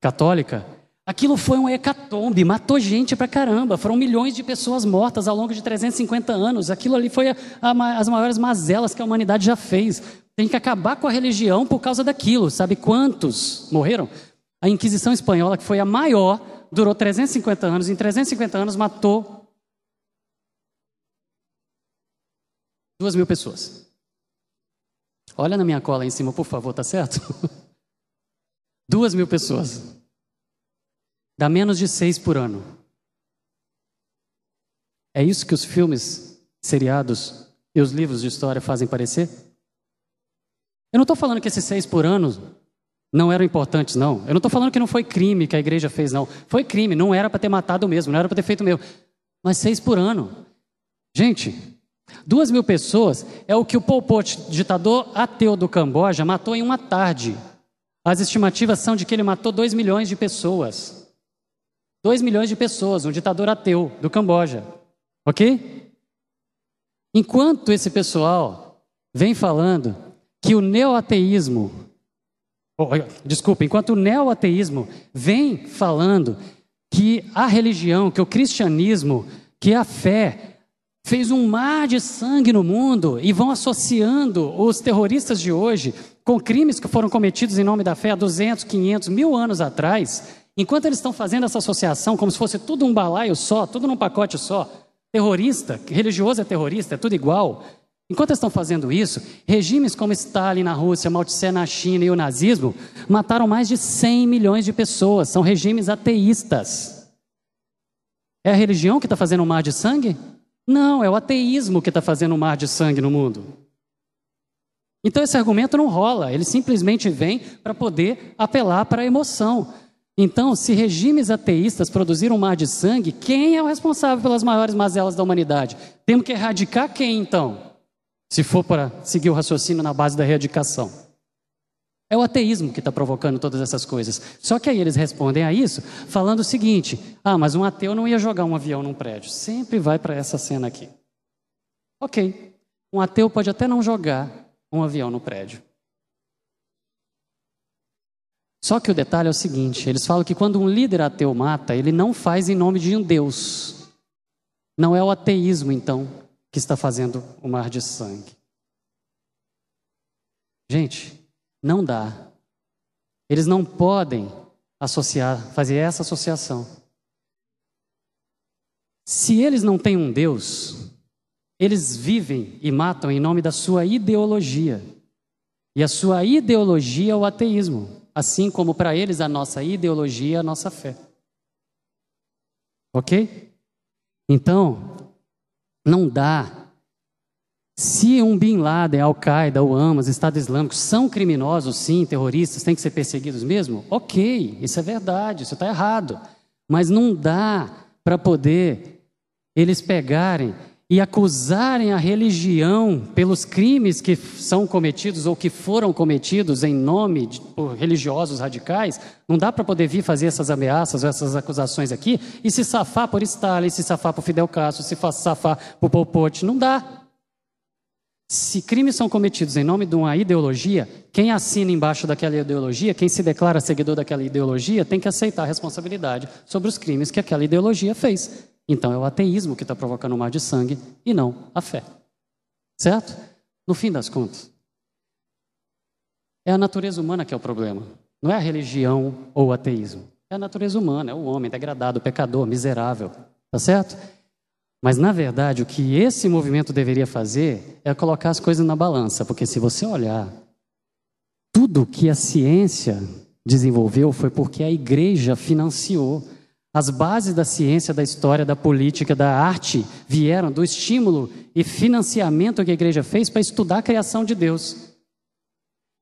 católica. Aquilo foi um hecatombe, matou gente pra caramba. Foram milhões de pessoas mortas ao longo de 350 anos. Aquilo ali foi a, a, as maiores mazelas que a humanidade já fez. Tem que acabar com a religião por causa daquilo. Sabe quantos morreram? A Inquisição Espanhola, que foi a maior, durou 350 anos. Em 350 anos matou duas mil pessoas. Olha na minha cola aí em cima, por favor, tá certo? Duas mil pessoas. Dá menos de seis por ano. É isso que os filmes, seriados e os livros de história fazem parecer? Eu não estou falando que esses seis por ano não eram importantes, não. Eu não estou falando que não foi crime que a igreja fez, não. Foi crime, não era para ter matado mesmo, não era para ter feito mesmo. Mas seis por ano. Gente, Duas mil pessoas é o que o Pol Pot, ditador ateu do Camboja, matou em uma tarde. As estimativas são de que ele matou dois milhões de pessoas. Dois milhões de pessoas, um ditador ateu do Camboja. Ok? Enquanto esse pessoal vem falando que o neoateísmo, oh, desculpa, enquanto o neoateísmo vem falando que a religião, que o cristianismo, que a fé fez um mar de sangue no mundo e vão associando os terroristas de hoje com crimes que foram cometidos em nome da fé há 200, 500, mil anos atrás, enquanto eles estão fazendo essa associação como se fosse tudo um balaio só, tudo num pacote só, terrorista, religioso é terrorista, é tudo igual. Enquanto estão fazendo isso, regimes como Stalin na Rússia, Mao Tse na China e o nazismo mataram mais de 100 milhões de pessoas, são regimes ateístas. É a religião que está fazendo um mar de sangue? Não, é o ateísmo que está fazendo um mar de sangue no mundo. Então esse argumento não rola, ele simplesmente vem para poder apelar para a emoção. Então, se regimes ateístas produziram um mar de sangue, quem é o responsável pelas maiores mazelas da humanidade? Temos que erradicar quem então? Se for para seguir o raciocínio na base da erradicação. É o ateísmo que está provocando todas essas coisas. Só que aí eles respondem a isso falando o seguinte: ah, mas um ateu não ia jogar um avião num prédio. Sempre vai para essa cena aqui. Ok, um ateu pode até não jogar um avião no prédio. Só que o detalhe é o seguinte: eles falam que quando um líder ateu mata, ele não faz em nome de um Deus. Não é o ateísmo, então, que está fazendo o mar de sangue. Gente, não dá. Eles não podem associar, fazer essa associação. Se eles não têm um Deus, eles vivem e matam em nome da sua ideologia. E a sua ideologia é o ateísmo, assim como para eles a nossa ideologia a nossa fé. Ok? Então, não dá. Se um Bin Laden, Al-Qaeda, o Hamas, Estado Islâmico são criminosos, sim, terroristas, têm que ser perseguidos mesmo, ok, isso é verdade, isso está errado. Mas não dá para poder eles pegarem e acusarem a religião pelos crimes que são cometidos ou que foram cometidos em nome de por religiosos radicais, não dá para poder vir fazer essas ameaças, essas acusações aqui e se safar por Stalin, se safar por Fidel Castro, se safar por Pol Pot, não dá. Se crimes são cometidos em nome de uma ideologia, quem assina embaixo daquela ideologia, quem se declara seguidor daquela ideologia, tem que aceitar a responsabilidade sobre os crimes que aquela ideologia fez. Então é o ateísmo que está provocando o mar de sangue e não a fé. Certo? No fim das contas, é a natureza humana que é o problema. Não é a religião ou o ateísmo. É a natureza humana, é o homem degradado, pecador, miserável. Tá certo? Mas, na verdade, o que esse movimento deveria fazer é colocar as coisas na balança, porque se você olhar, tudo que a ciência desenvolveu foi porque a igreja financiou. As bases da ciência, da história, da política, da arte vieram do estímulo e financiamento que a igreja fez para estudar a criação de Deus.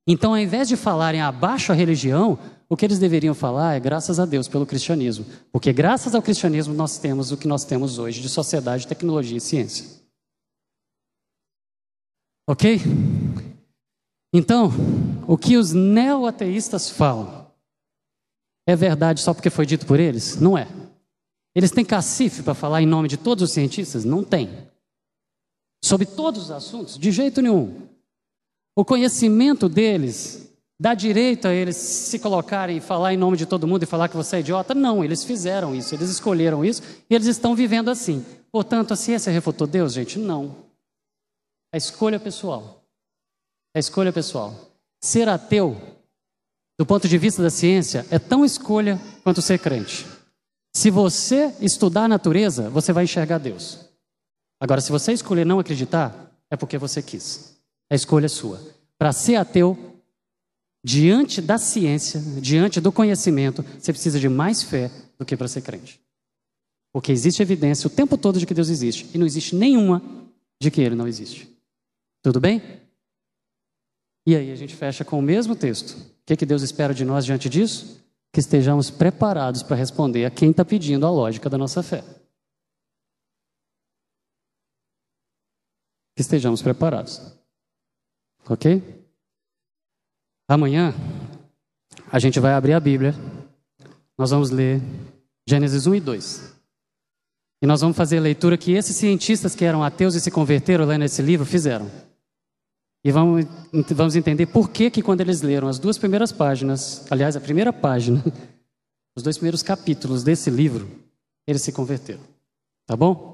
Então, ao invés de falarem abaixo a religião, o que eles deveriam falar é graças a Deus pelo cristianismo. Porque graças ao cristianismo nós temos o que nós temos hoje de sociedade, tecnologia e ciência. Ok? Então, o que os neo-ateístas falam é verdade só porque foi dito por eles? Não é. Eles têm cacife para falar em nome de todos os cientistas? Não tem. Sobre todos os assuntos? De jeito nenhum. O conhecimento deles dá direito a eles se colocarem e falar em nome de todo mundo e falar que você é idiota? Não, eles fizeram isso, eles escolheram isso e eles estão vivendo assim. Portanto, a ciência refutou Deus, gente? Não. A escolha pessoal. A escolha pessoal. Ser ateu do ponto de vista da ciência, é tão escolha quanto ser crente. Se você estudar a natureza, você vai enxergar Deus. Agora, se você escolher não acreditar, é porque você quis. A escolha é sua. Para ser ateu, diante da ciência, diante do conhecimento, você precisa de mais fé do que para ser crente. Porque existe evidência o tempo todo de que Deus existe e não existe nenhuma de que ele não existe. Tudo bem? E aí a gente fecha com o mesmo texto. O que, que Deus espera de nós diante disso? Que estejamos preparados para responder a quem está pedindo a lógica da nossa fé. Que estejamos preparados. Ok? Amanhã a gente vai abrir a Bíblia. Nós vamos ler Gênesis 1 e 2. E nós vamos fazer a leitura que esses cientistas que eram ateus e se converteram lendo esse livro fizeram. E vamos, vamos entender por que, que quando eles leram as duas primeiras páginas, aliás, a primeira página, os dois primeiros capítulos desse livro, eles se converteram. Tá bom?